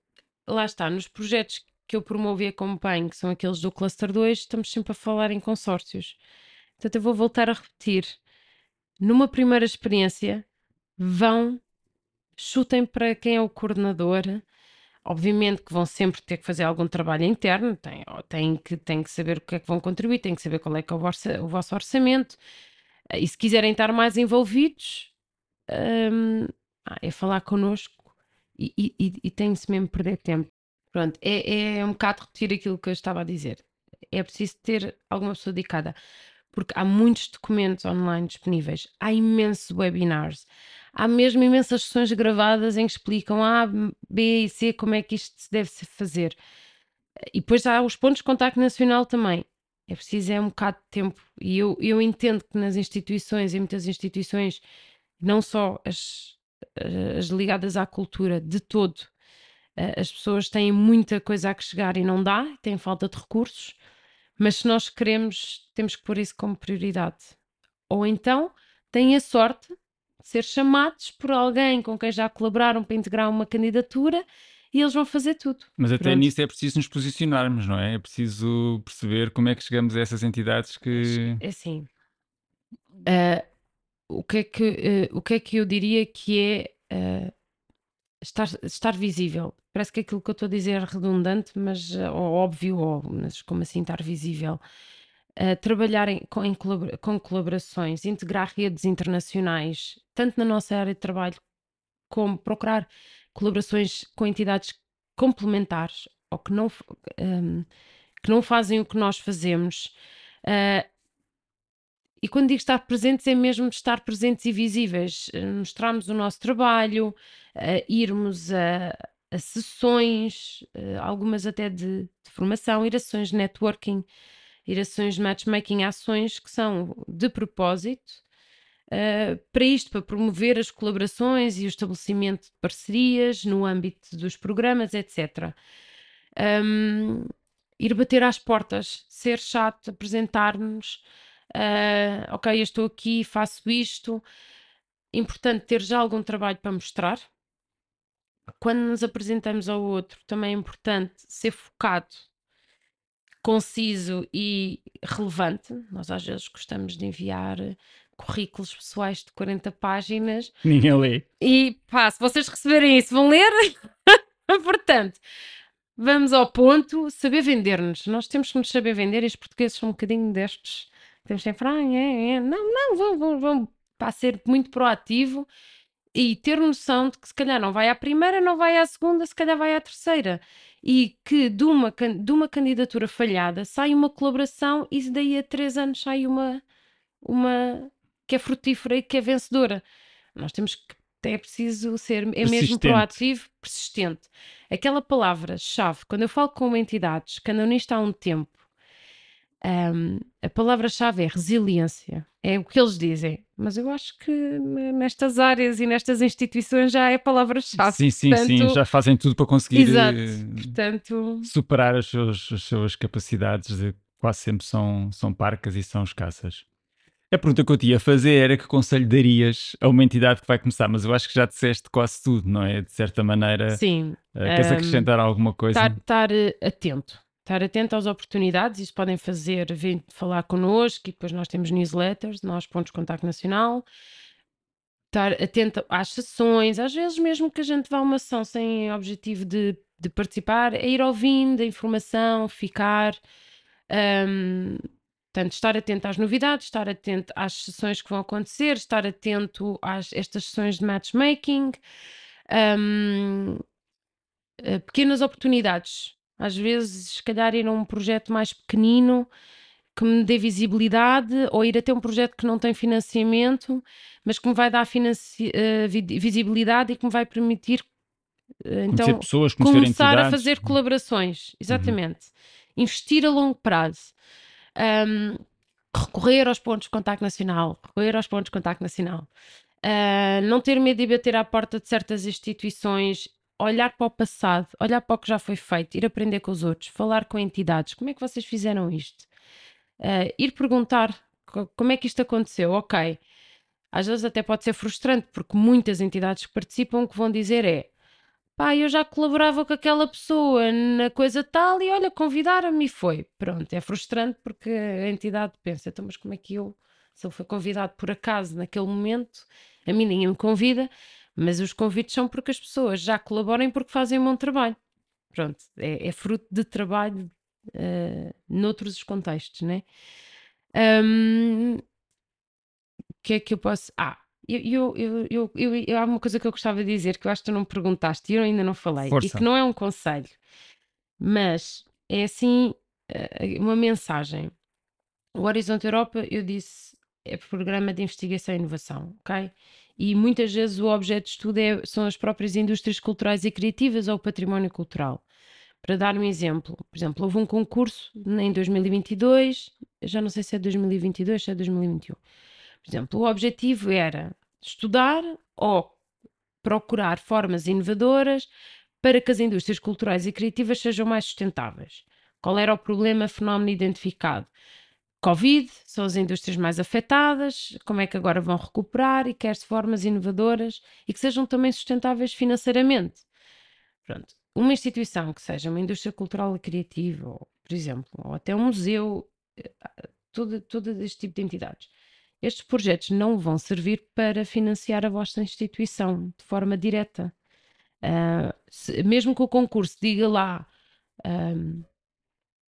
lá está, nos projetos que eu promovo e acompanho, que são aqueles do Cluster 2, estamos sempre a falar em consórcios. Portanto, eu vou voltar a repetir. Numa primeira experiência, vão, chutem para quem é o coordenador. Obviamente que vão sempre ter que fazer algum trabalho interno, têm, têm que, têm que saber o que é que vão contribuir, têm que saber qual é que é o, orça- o vosso orçamento. Eh, E se quiserem estar mais envolvidos, hum, ah, é falar connosco e, e, e- e tem-se mesmo perder tempo. Pronto, é, é um bocado repetir aquilo que eu estava a dizer. É preciso ter alguma pessoa dedicada, porque há muitos documentos online disponíveis, há imensos webinars, há mesmo imensas sessões gravadas em que explicam A, B e C como é que isto se deve fazer. E depois há os pontos de contacto nacional também. É preciso é um bocado de tempo. E eu, eu entendo que nas instituições, em muitas instituições, não só as, as ligadas à cultura, de todo, eh, as pessoas têm muita coisa a que chegar e não dá, têm falta de recursos, mas se nós queremos, temos que pôr isso como prioridade. Ou então têm a sorte de ser chamados por alguém com quem já colaboraram para integrar uma candidatura e eles vão fazer tudo. Mas até Pronto. nisso é preciso nos posicionarmos, não é? É preciso perceber como é que chegamos a essas entidades que. É assim. eh, o, que é que, eh, o que é que eu diria que é eh, estar, estar visível? Parece que aquilo que eu estou a dizer é redundante, mas eh, ou óbvio, ou, mas como assim estar visível? Eh, trabalhar em- com, em colabora- com colaborações, integrar redes internacionais, tanto na nossa área de trabalho, como procurar colaborações com entidades complementares ou que não, f- ehm, que não fazem o que nós fazemos. Eh, e quando digo estar presentes, é mesmo estar presentes e visíveis, eh, mostrarmos o nosso trabalho, eh, irmos a, a sessões, eh, algumas até de, de formação, ir a sessões de networking, ir a sessões de matchmaking, ações que são de propósito, uh, para isto, para promover as colaborações e o estabelecimento de parcerias no âmbito dos programas, etc. Um, ir bater às portas, ser chato, apresentar-nos, uh, ok, eu estou aqui, faço isto. Importante ter já algum trabalho para mostrar. Quando nos apresentamos ao outro, também é importante ser focado, conciso e relevante. Nós às vezes gostamos de enviar currículos pessoais de 40 páginas. Ninguém lê. E pá, se vocês receberem isso, vão ler? [LAUGHS] Portanto, vamos ao ponto, saber vender-nos. Nós temos que nos saber vender e os portugueses são um bocadinho destes. Temos sempre, ah, é, é. não, não, vão, vão, vão, para ser muito proativo e ter noção de que se calhar não vai à primeira, não vai à segunda, se calhar vai à terceira. E que de uma, de uma candidatura falhada sai uma colaboração e daí a três anos sai uma, uma que é frutífera e que é vencedora. Nós temos que é preciso ser é mesmo proativo, persistente. Aquela palavra-chave, quando eu falo com entidades que andam nisto há um tempo, um, a palavra-chave é resiliência. É o que eles dizem. Mas eu acho que nestas áreas e nestas instituições já é palavra-chave. Sim, sim, Portanto, sim. Já fazem tudo para conseguir Exato. Portanto... superar as suas, as suas capacidades de quase sempre são, são parcas e são escassas. A pergunta que eu te ia fazer era que conselho darias a uma entidade que vai começar, mas eu acho que já disseste quase tudo, não é? De certa maneira. Sim. Uh, queres um, acrescentar alguma coisa? Estar, estar atento estar atento às oportunidades, isso podem fazer, vir falar connosco e depois nós temos newsletters, nós pontos de contacto nacional, estar atento às sessões, às vezes mesmo que a gente vá a uma sessão sem objetivo de, de participar, é ir ouvindo a informação, ficar, um, portanto, estar atento às novidades, estar atento às sessões que vão acontecer, estar atento às estas sessões de matchmaking, um, pequenas oportunidades, às vezes, se calhar, ir a um projeto mais pequenino que me dê visibilidade ou ir até um projeto que não tem financiamento, mas que me vai dar financi uh, visibilidade e que me vai permitir uh, então pessoas, começar a fazer colaborações. Uhum. Exatamente. Uhum. Investir a longo prazo. Um, recorrer aos pontos de contacto nacional, recorrer aos pontos de contacto nacional. Uh, não ter medo de bater à porta de certas instituições olhar para o passado, olhar para o que já foi feito, ir aprender com os outros, falar com entidades, como é que vocês fizeram isto? Uh, ir perguntar como é que isto aconteceu, ok. Às vezes até pode ser frustrante, porque muitas entidades que participam que vão dizer é pá, eu já colaborava com aquela pessoa na coisa tal e olha, convidaram-me e foi. Pronto, é frustrante porque a entidade pensa, então, mas como é que eu, se ele foi convidado por acaso naquele momento, a mim ninguém me convida, mas os convites são porque as pessoas já colaboram porque fazem um bom trabalho. Pronto, é, é fruto de trabalho uh, noutros contextos, né? Um, o que é que eu posso. Ah, eu, eu, eu, eu, eu, há uma coisa que eu gostava de dizer que eu acho que tu não perguntaste e eu ainda não falei, Força. e que não é um conselho, mas é assim uh, uma mensagem. O Horizonte Europa, eu disse, é programa de investigação e inovação, ok? E muitas vezes o objeto de estudo é, são as próprias indústrias culturais e criativas ou o património cultural. Para dar um exemplo, por exemplo, houve um concurso em 2022, já não sei se é 2022, se é 2021. Por exemplo, o objetivo era estudar ou procurar formas inovadoras para que as indústrias culturais e criativas sejam mais sustentáveis. Qual era o problema, fenómeno identificado? Covid, são as indústrias mais afetadas, como é que agora vão recuperar e quer-se formas inovadoras e que sejam também sustentáveis financeiramente. Pronto. Uma instituição que seja uma indústria cultural e criativa, ou, por exemplo, ou até um museu, eh, todo, todo este tipo de entidades, estes projetos não vão servir para financiar a vossa instituição de forma direta. Uh, se, mesmo que o concurso diga lá, um,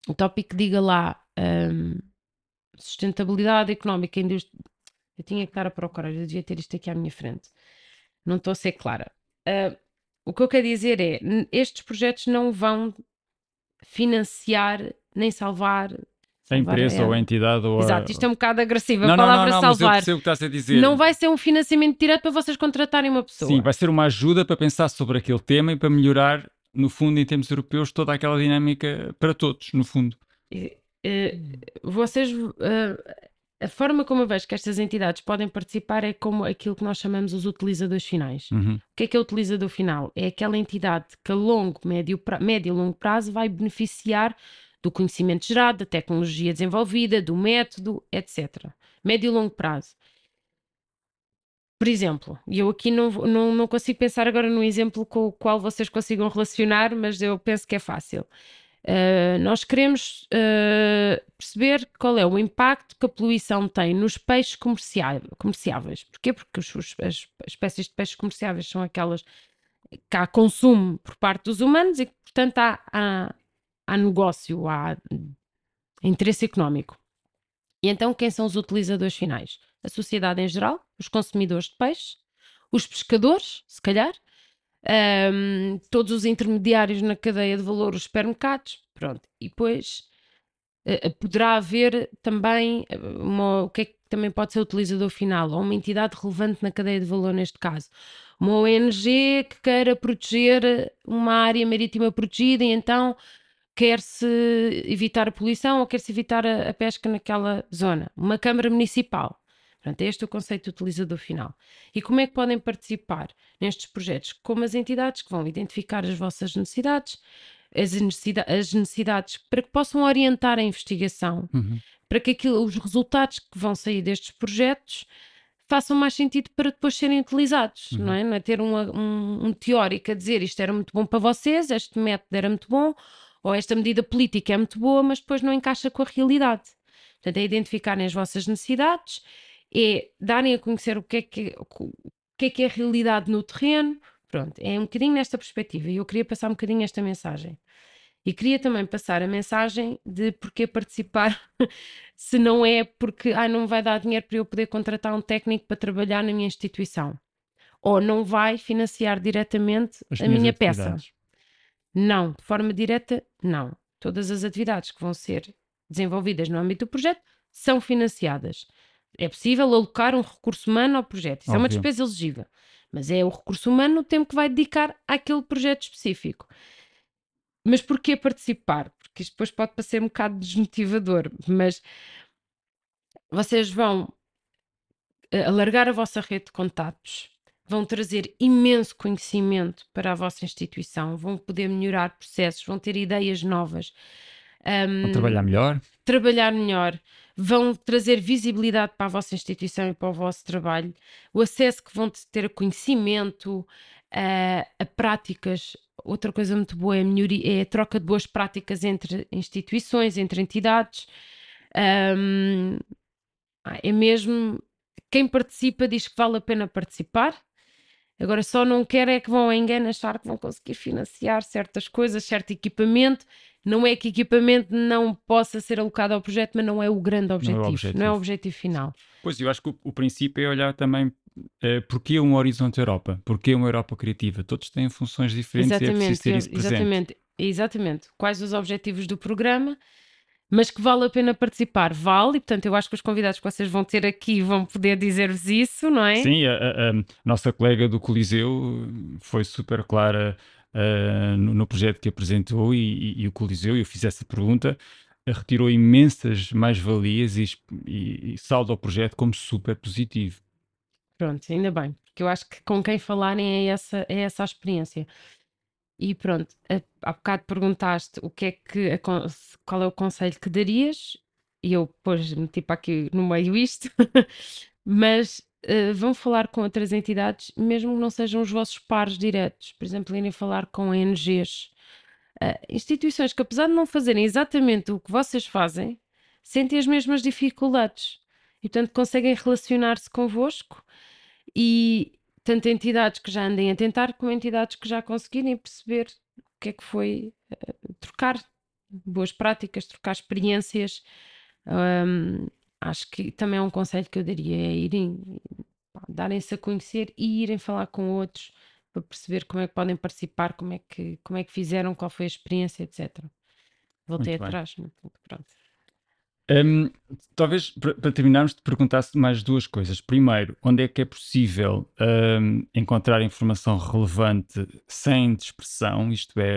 o tópico diga lá um, sustentabilidade económica, indústria. Eu tinha que estar a procurar, eu devia ter isto aqui à minha frente. Não estou a ser clara. Uh, o que eu quero dizer é: estes projetos não vão financiar nem salvar. A empresa é... ou a entidade ou Exato, isto é um bocado agressivo. A não, palavra não, não, salvar. A. Não vai ser um financiamento direto para vocês contratarem uma pessoa. Sim, vai ser uma ajuda para pensar sobre aquele tema e para melhorar, no fundo, em termos europeus, toda aquela dinâmica para todos, no fundo. Vocês uh, a forma como eu vejo que estas entidades podem participar é como aquilo que nós chamamos os utilizadores finais. Uhum. O que é que é o utilizador final? É aquela entidade que a longo, médio, pra, médio e longo prazo vai beneficiar do conhecimento gerado, da tecnologia desenvolvida, do método, etc. Médio e longo prazo. Por exemplo, e eu aqui não, não, não consigo pensar agora num exemplo com o qual vocês consigam relacionar, mas eu penso que é fácil. Uh, nós queremos uh, perceber qual é o impacto que a poluição tem nos peixes comerciáveis. Porquê? Porque os, os, as espécies de peixes comerciáveis são aquelas que há consumo por parte dos humanos e que, portanto, há, há, há negócio, há interesse económico. E então, quem são os utilizadores finais? A sociedade em geral, os consumidores de peixe, os pescadores, se calhar, um, todos os intermediários na cadeia de valor, os supermercados, pronto. E depois uh, poderá haver também eh, uma, o que é que também pode ser o utilizador final, ou uma entidade relevante na cadeia de valor neste caso. Uma ONG que queira proteger uma área marítima protegida e então quer-se evitar a poluição ou quer-se evitar a, a pesca naquela zona. Uma Câmara Municipal Portanto, este é o conceito de utilizador final. E como é que podem participar nestes projetos? Como as entidades que vão identificar as vossas necessidades, as, necessidades, as necessidades para que possam orientar a investigação, uhum. para que aquilo, os resultados que vão sair destes projetos façam mais sentido para depois serem utilizados, uhum. não é? Não é ter um, um, um teórico a dizer isto era muito bom para vocês, este método era muito bom, ou esta medida política é muito boa, mas depois não encaixa com a realidade. Portanto, é identificarem as vossas necessidades é darem a conhecer o que é que, o que é, que é a realidade no terreno. Pronto, é um bocadinho nesta perspectiva e eu queria passar um bocadinho esta mensagem. E queria também passar a mensagem de porque participar [LAUGHS] se não é porque ah, não vai dar dinheiro para eu poder contratar um técnico para trabalhar na minha instituição. Ou não vai financiar diretamente as a minha peça. Não, de forma direta, não. Todas as atividades que vão ser desenvolvidas no âmbito do projeto são financiadas. É possível alocar um recurso humano ao projeto. Isso Óbvio. é uma despesa elegível. Mas é o recurso humano no tempo que vai dedicar àquele projeto específico. Mas porquê participar? Porque isto depois pode parecer um bocado desmotivador, mas vocês vão eh, alargar a vossa rede de contatos, vão trazer imenso conhecimento para a vossa instituição, vão poder melhorar processos, vão ter ideias novas. Um, trabalhar melhor? Trabalhar melhor vão trazer visibilidade para a vossa instituição e para o vosso trabalho, o acesso que vão ter a conhecimento, a, a práticas. Outra coisa muito boa é a, melhoria, é a troca de boas práticas entre instituições, entre entidades. Um, é mesmo quem participa diz que vale a pena participar. Agora só não quer é que vão a engano achar que vão conseguir financiar certas coisas, certo equipamento não é que equipamento não possa ser alocado ao projeto, mas não é o grande objetivo, não é o objetivo, não é o objetivo final. Pois, eu acho que o, o princípio é olhar também uh, porquê um Horizonte Europa, porquê uma Europa criativa. Todos têm funções diferentes exatamente, e é preciso ter isso presente. Exatamente, exatamente. Quais os objetivos do programa, mas que vale a pena participar, vale, e portanto eu acho que os convidados que vocês vão ter aqui vão poder dizer-vos isso, não é? Sim, a, a, a nossa colega do Coliseu foi super clara uh, no, no, projeto que apresentou e, e, e, o Coliseu, eu fiz essa pergunta, uh, retirou imensas mais-valias e, e, e saldo ao projeto como super positivo. Pronto, ainda bem, porque eu acho que com quem falarem é essa, é essa a experiência. E pronto, há bocado perguntaste o que é que, qual é o conselho que darias, e eu depois meti para aqui no meio isto, [LAUGHS] mas uh, vão falar com outras entidades, mesmo que não sejam os vossos pares diretos. Por exemplo, irem falar com ONGs, uh, eh, instituições que, apesar de não fazerem exatamente o que vocês fazem, sentem as mesmas dificuldades e, portanto, conseguem relacionar-se convosco e tanto entidades que já andem a tentar, como entidades que já conseguirem perceber o que é que foi uh, trocar boas práticas, trocar experiências. Um, acho que também é um conselho que eu daria, é irem, darem-se a conhecer e irem falar com outros para perceber como é que podem participar, como é que, como é que fizeram, qual foi a experiência, etc. Voltei Muito atrás, pronto. Um, talvez para terminarmos, te perguntasse mais duas coisas. Primeiro, onde é que é possível um, encontrar informação relevante sem dispersão? Isto é,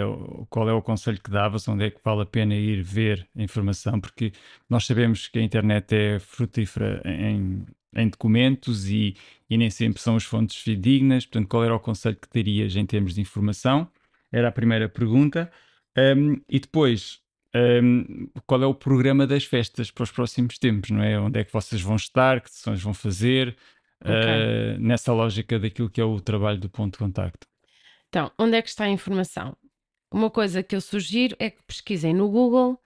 qual é o conselho que davas? Onde é que vale a pena ir ver a informação? Porque nós sabemos que a internet é frutífera em, em documentos e, e nem sempre são as fontes fidedignas. Portanto, qual era o conselho que terias em termos de informação? Era a primeira pergunta. Um, e depois, um, qual é o programa das festas para os próximos tempos, não é? Onde é que vocês vão estar, que sessões vão fazer, okay. uh, nessa lógica daquilo que é o trabalho do ponto de contacto. Então, onde é que está a informação? Uma coisa que eu sugiro é que pesquisem no Google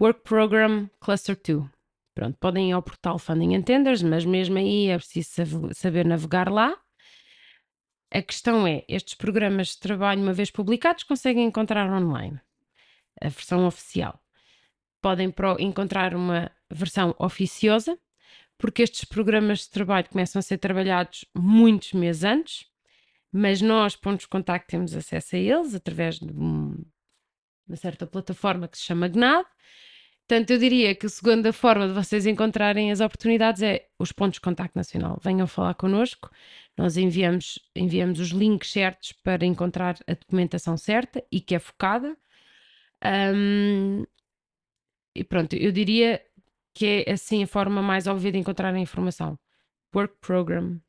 Work Program Cluster 2. Pronto, podem ir ao portal Funding Entenders, mas mesmo aí é preciso saber navegar lá. A questão é, estes programas de trabalho, uma vez publicados, conseguem encontrar online a versão oficial. Podem encontrar uma versão oficiosa, porque estes programas de trabalho começam a ser trabalhados muitos meses antes, mas nós, pontos de contacto, temos acesso a eles através de um, uma certa plataforma que se chama GNAD. Portanto, eu diria que a segunda forma de vocês encontrarem as oportunidades é os pontos de contacto nacional. Venham falar connosco, nós enviamos, enviamos os links certos para encontrar a documentação certa e que é focada. Um, e pronto, eu diria que é assim a forma mais óbvia de encontrar a informação. Work Program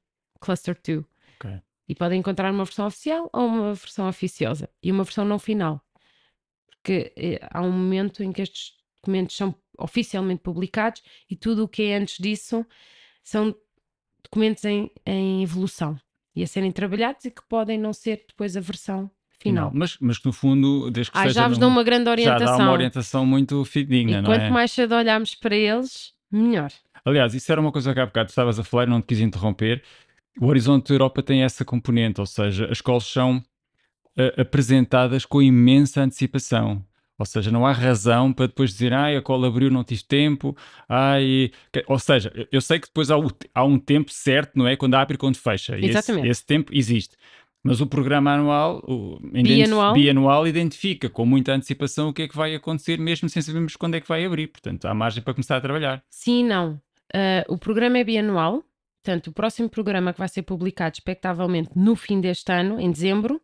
Cluster 2. Okay. E podem encontrar uma versão oficial ou uma versão oficiosa e uma versão não final. Porque eh, há um momento em que estes documentos são oficialmente publicados e tudo o que é antes disso são documentos em, em evolução e a serem trabalhados e que podem não ser depois a versão final. Mas, mas que no fundo, desde que ah, já vos dão uma grande orientação. Já dá uma orientação muito fidedigna, e não é? quanto mais cedo olharmos para eles, melhor. Aliás, isso era uma coisa que há bocado estavas a falar e não te quis interromper. O Horizonte da Europa tem essa componente, ou seja, as escolas são uh, apresentadas com imensa antecipação. Ou seja, não há razão para depois dizer, ai, a cola abriu, não tive tempo, ai... Ou seja, eu sei que depois há, o, há um tempo certo, não é? Quando abre e quando fecha. Exatamente. Esse, esse tempo existe. Mas o programa anual, o bianual. bianual, identifica com muita antecipação o que é que vai acontecer, mesmo sem sabermos quando é que vai abrir. Portanto, há margem para começar a trabalhar. Sim e não. Uh, o programa é bianual, portanto, o próximo programa que vai ser publicado, expectavelmente no fim deste ano, em dezembro,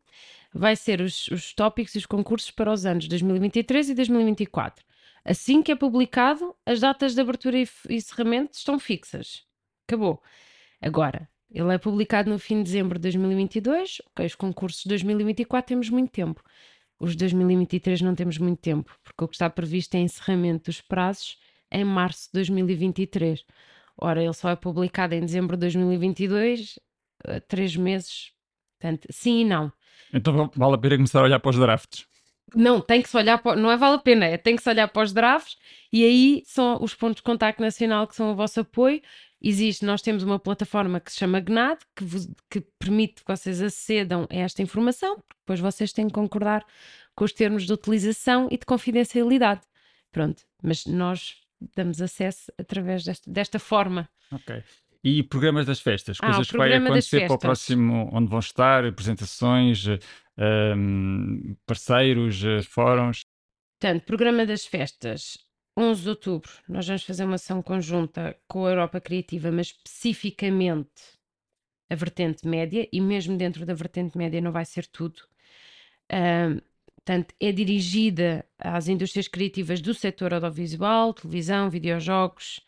vai ser os, os tópicos e os concursos para os anos 2023 e 2024. Assim que é publicado, as datas de abertura e encerramento estão fixas. Acabou. Agora, ele é publicado no fim de dezembro de 2022. Ok, os concursos de 2024 temos muito tempo. Os de 2023 não temos muito tempo, porque o que está previsto é encerramento dos prazos em março de 2023. Ora, ele só é publicado em dezembro de 2022, eh, três meses. Portanto, sim e não. Então vale a pena começar a olhar para os drafts. Não, tem que se olhar para, não é vale a pena, é tem que se olhar para os drafts e aí são os pontos de contacto nacional que são o vosso apoio existe, nós temos uma plataforma que se chama GNAD, que, vos, que permite que vocês acedam a esta informação, depois vocês têm que concordar com os termos de utilização e de confidencialidade. Pronto, mas nós damos acesso através desta, desta forma. Ok. E programas das festas, ah, coisas que vai acontecer para o próximo, onde vão estar, apresentações, um, parceiros, fóruns? Portanto, programa das festas. 11 de outubro, nós vamos fazer uma ação conjunta com a Europa Criativa, mas especificamente a vertente média, e mesmo dentro da vertente média não vai ser tudo. Uh, portanto, é dirigida às indústrias criativas do setor audiovisual, televisão, videojogos,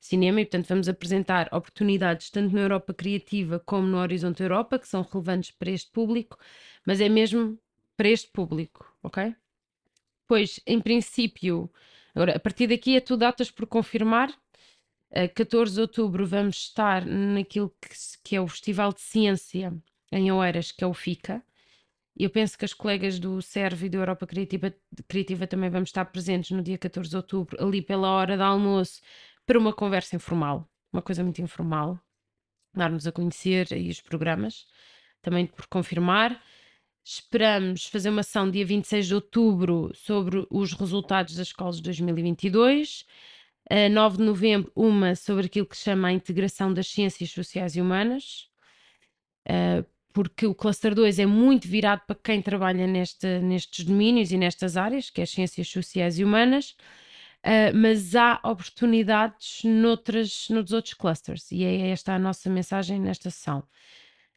cinema, e portanto vamos apresentar oportunidades tanto na Europa Criativa como no Horizonte Europa, que são relevantes para este público, mas é mesmo para este público, ok? Pois, em princípio, Agora, a partir daqui é tudo datas por confirmar. A 14 de outubro vamos estar naquilo que, que é o Festival de Ciência em Oeiras, que é o FICA. Eu penso que as colegas do SERV e da Europa Criativa, Criativa também vamos estar presentes no dia 14 de outubro, ali pela hora do almoço, para uma conversa informal, uma coisa muito informal, darmos a conhecer aí os programas, também por confirmar. Esperamos fazer uma ação dia 26 de outubro sobre os resultados das escolas de 2022. A 9 de novembro, uma sobre aquilo que se chama a integração das ciências sociais e humanas, porque o Cluster 2 é muito virado para quem trabalha neste, nestes domínios e nestas áreas, que é as ciências sociais e humanas. Mas há oportunidades noutras, noutros outros clusters e é esta a nossa mensagem nesta sessão.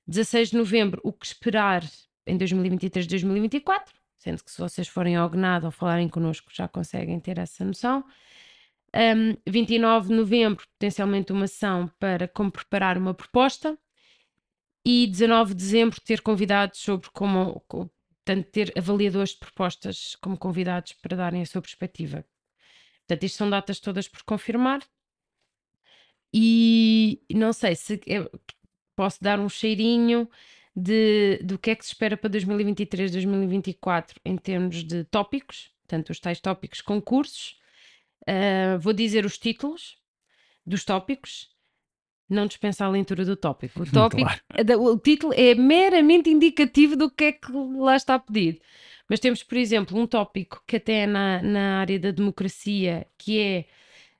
16 de novembro, o que esperar em 2023 2024, sendo que se vocês forem ao GNAD ou falarem connosco já conseguem ter essa noção. Um, 29 de novembro, potencialmente uma ação para como preparar uma proposta. E 19 de dezembro, ter convidados sobre como portanto, ter avaliadores de propostas como convidados para darem a sua perspectiva. Portanto, isto são datas todas por confirmar. E não sei se posso dar um cheirinho de, do que é que se espera para 2023, 2024 em termos de tópicos, portanto, os tais tópicos concursos. Uh, vou dizer os títulos dos tópicos. Não dispensa a leitura do tópico. O, [LAUGHS] tópico, claro. o título é meramente indicativo do que é que lá está pedido. Mas temos, por exemplo, um tópico que até é na, na área da democracia, que é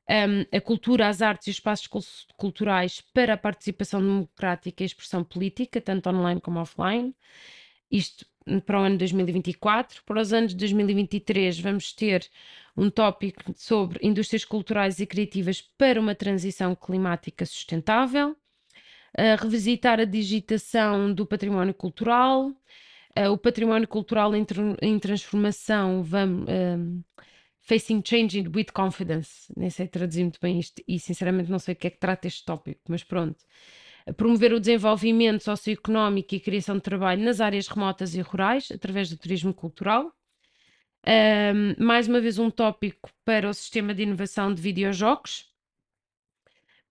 um, a cultura, as artes e os espaços culturais para a participação democrática e expressão política, tanto online como offline. Isto para o ano 2024. Para os anos 2023, vamos ter um tópico sobre indústrias culturais e criativas para uma transição climática sustentável, a revisitar a digitação do património cultural, o património cultural em, em transformação, vamos, Facing Changing with Confidence. Nem sei traduzir muito bem isto e sinceramente não sei o que é que trata este tópico, mas pronto. Promover o desenvolvimento socioeconómico e criação de trabalho nas áreas remotas e rurais através do turismo cultural. Um, mais uma vez, um tópico para o sistema de inovação de videojogos.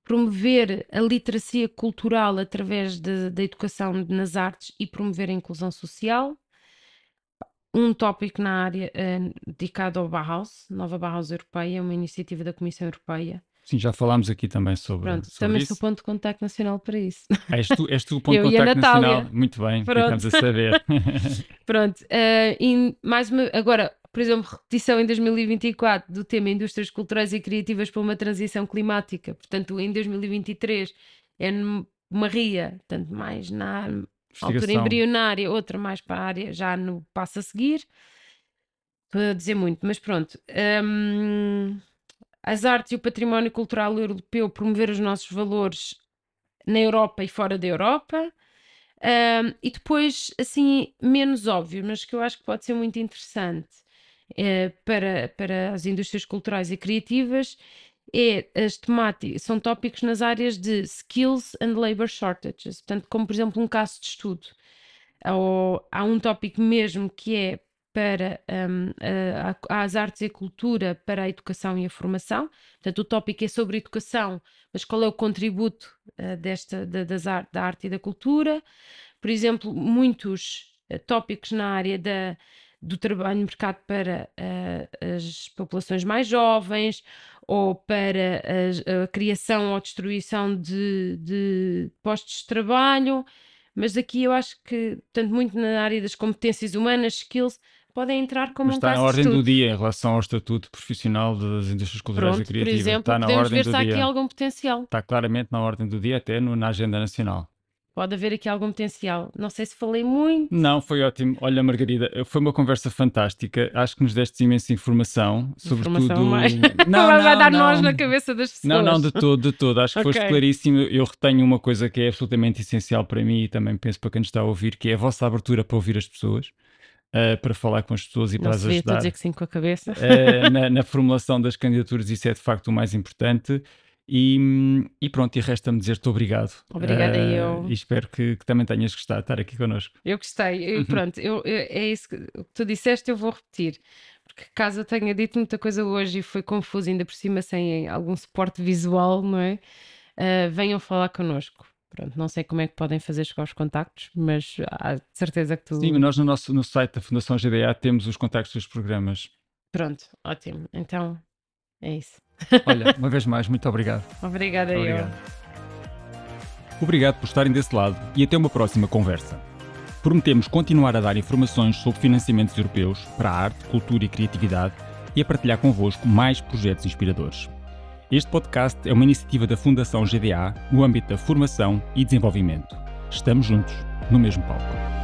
Promover a literacia cultural através da educação nas artes e promover a inclusão social um tópico na área uh, dedicado ao Bauhaus, Nova Bauhaus Europeia, uma iniciativa da Comissão Europeia. Sim, já falámos aqui também sobre, Pronto, sobre também isso. sou ponto de contacto nacional para isso. Ah, és, tu, és tu o [LAUGHS] ponto de contacto nacional. Muito bem, ficamos a saber. [LAUGHS] Pronto, uh, e mais uma, agora, por exemplo, repetição em 2024 do tema Indústrias Culturais e Criativas para uma Transição Climática. Portanto, em 2023 é uma RIA, portanto, mais na altura embrionária, outra mais para a área já no passo a seguir. Estou a dizer muito, mas pronto. As artes e o património cultural europeu promover os nossos valores na Europa e fora da Europa. Um, e depois, assim, menos óbvio, mas que eu acho que pode ser muito interessante é, para, para as indústrias culturais e criativas, é as temáticas, são tópicos nas áreas de skills and labor shortages, portanto, como por exemplo um caso de estudo. Ou, há um tópico mesmo que é para um, a, as artes e cultura para a educação e a formação. Portanto, o tópico é sobre educação, mas qual é o contributo uh, desta, da, das art, da arte e da cultura? Por exemplo, muitos uh, tópicos na área da, do trabalho no mercado para uh, as populações mais jovens ou para a, a criação ou destruição de, de, postos de trabalho, mas aqui eu acho que, tanto muito na área das competências humanas, skills, podem entrar como mas um está na ordem do dia em relação ao estatuto profissional das indústrias culturais Pronto, e criativas. Por exemplo, está na podemos ordem ver se há dia. aqui algum potencial. Está claramente na ordem do dia, até no, na agenda nacional. Pode haver aqui algum potencial. Não sei se falei muito. Não, foi ótimo. Olha, Margarida, foi uma conversa fantástica. Acho que nos deste imensa informação, informação sobretudo. Mais. Não, [LAUGHS] vai, não, vai dar não. nós na cabeça das pessoas. Não, não, de todo, de todo. Acho que Ok. foste claríssimo. Eu retenho uma coisa que é absolutamente essencial para mim e também penso para quem nos está a ouvir, que é a vossa abertura para ouvir as pessoas, eh, para falar com as pessoas e Não para as vê, estou a ajudar. dizer que sim com a cabeça. eh, na, na formulação das candidaturas, isso é de facto o mais importante. E, e pronto, e resta-me dizer-te obrigado. Obrigada, Eh, eu. E espero que, que também tenhas gostado de estar aqui connosco. Eu gostei. E pronto, eu, eu- é isso que, tu disseste, eu vou repetir. Porque caso eu tenha dito muita coisa hoje e foi confuso, ainda por cima sem algum suporte visual, não é? Ah, venham falar connosco. Pronto, não sei como é que podem fazer chegar os contactos, mas há certeza que tu. Sim, nós no nosso no site da Fundação GDA temos os contactos dos programas. Pronto, ótimo. Então é isso. Olha, uma vez mais, muito obrigado. Obrigada, eu. Obrigado. Obrigado por estarem desse lado e até uma próxima conversa. Prometemos continuar a dar informações sobre financiamentos europeus para a arte, cultura e criatividade e a partilhar convosco mais projetos inspiradores. Este podcast é uma iniciativa da Fundação GDA no âmbito da formação e desenvolvimento. Estamos juntos, no mesmo palco.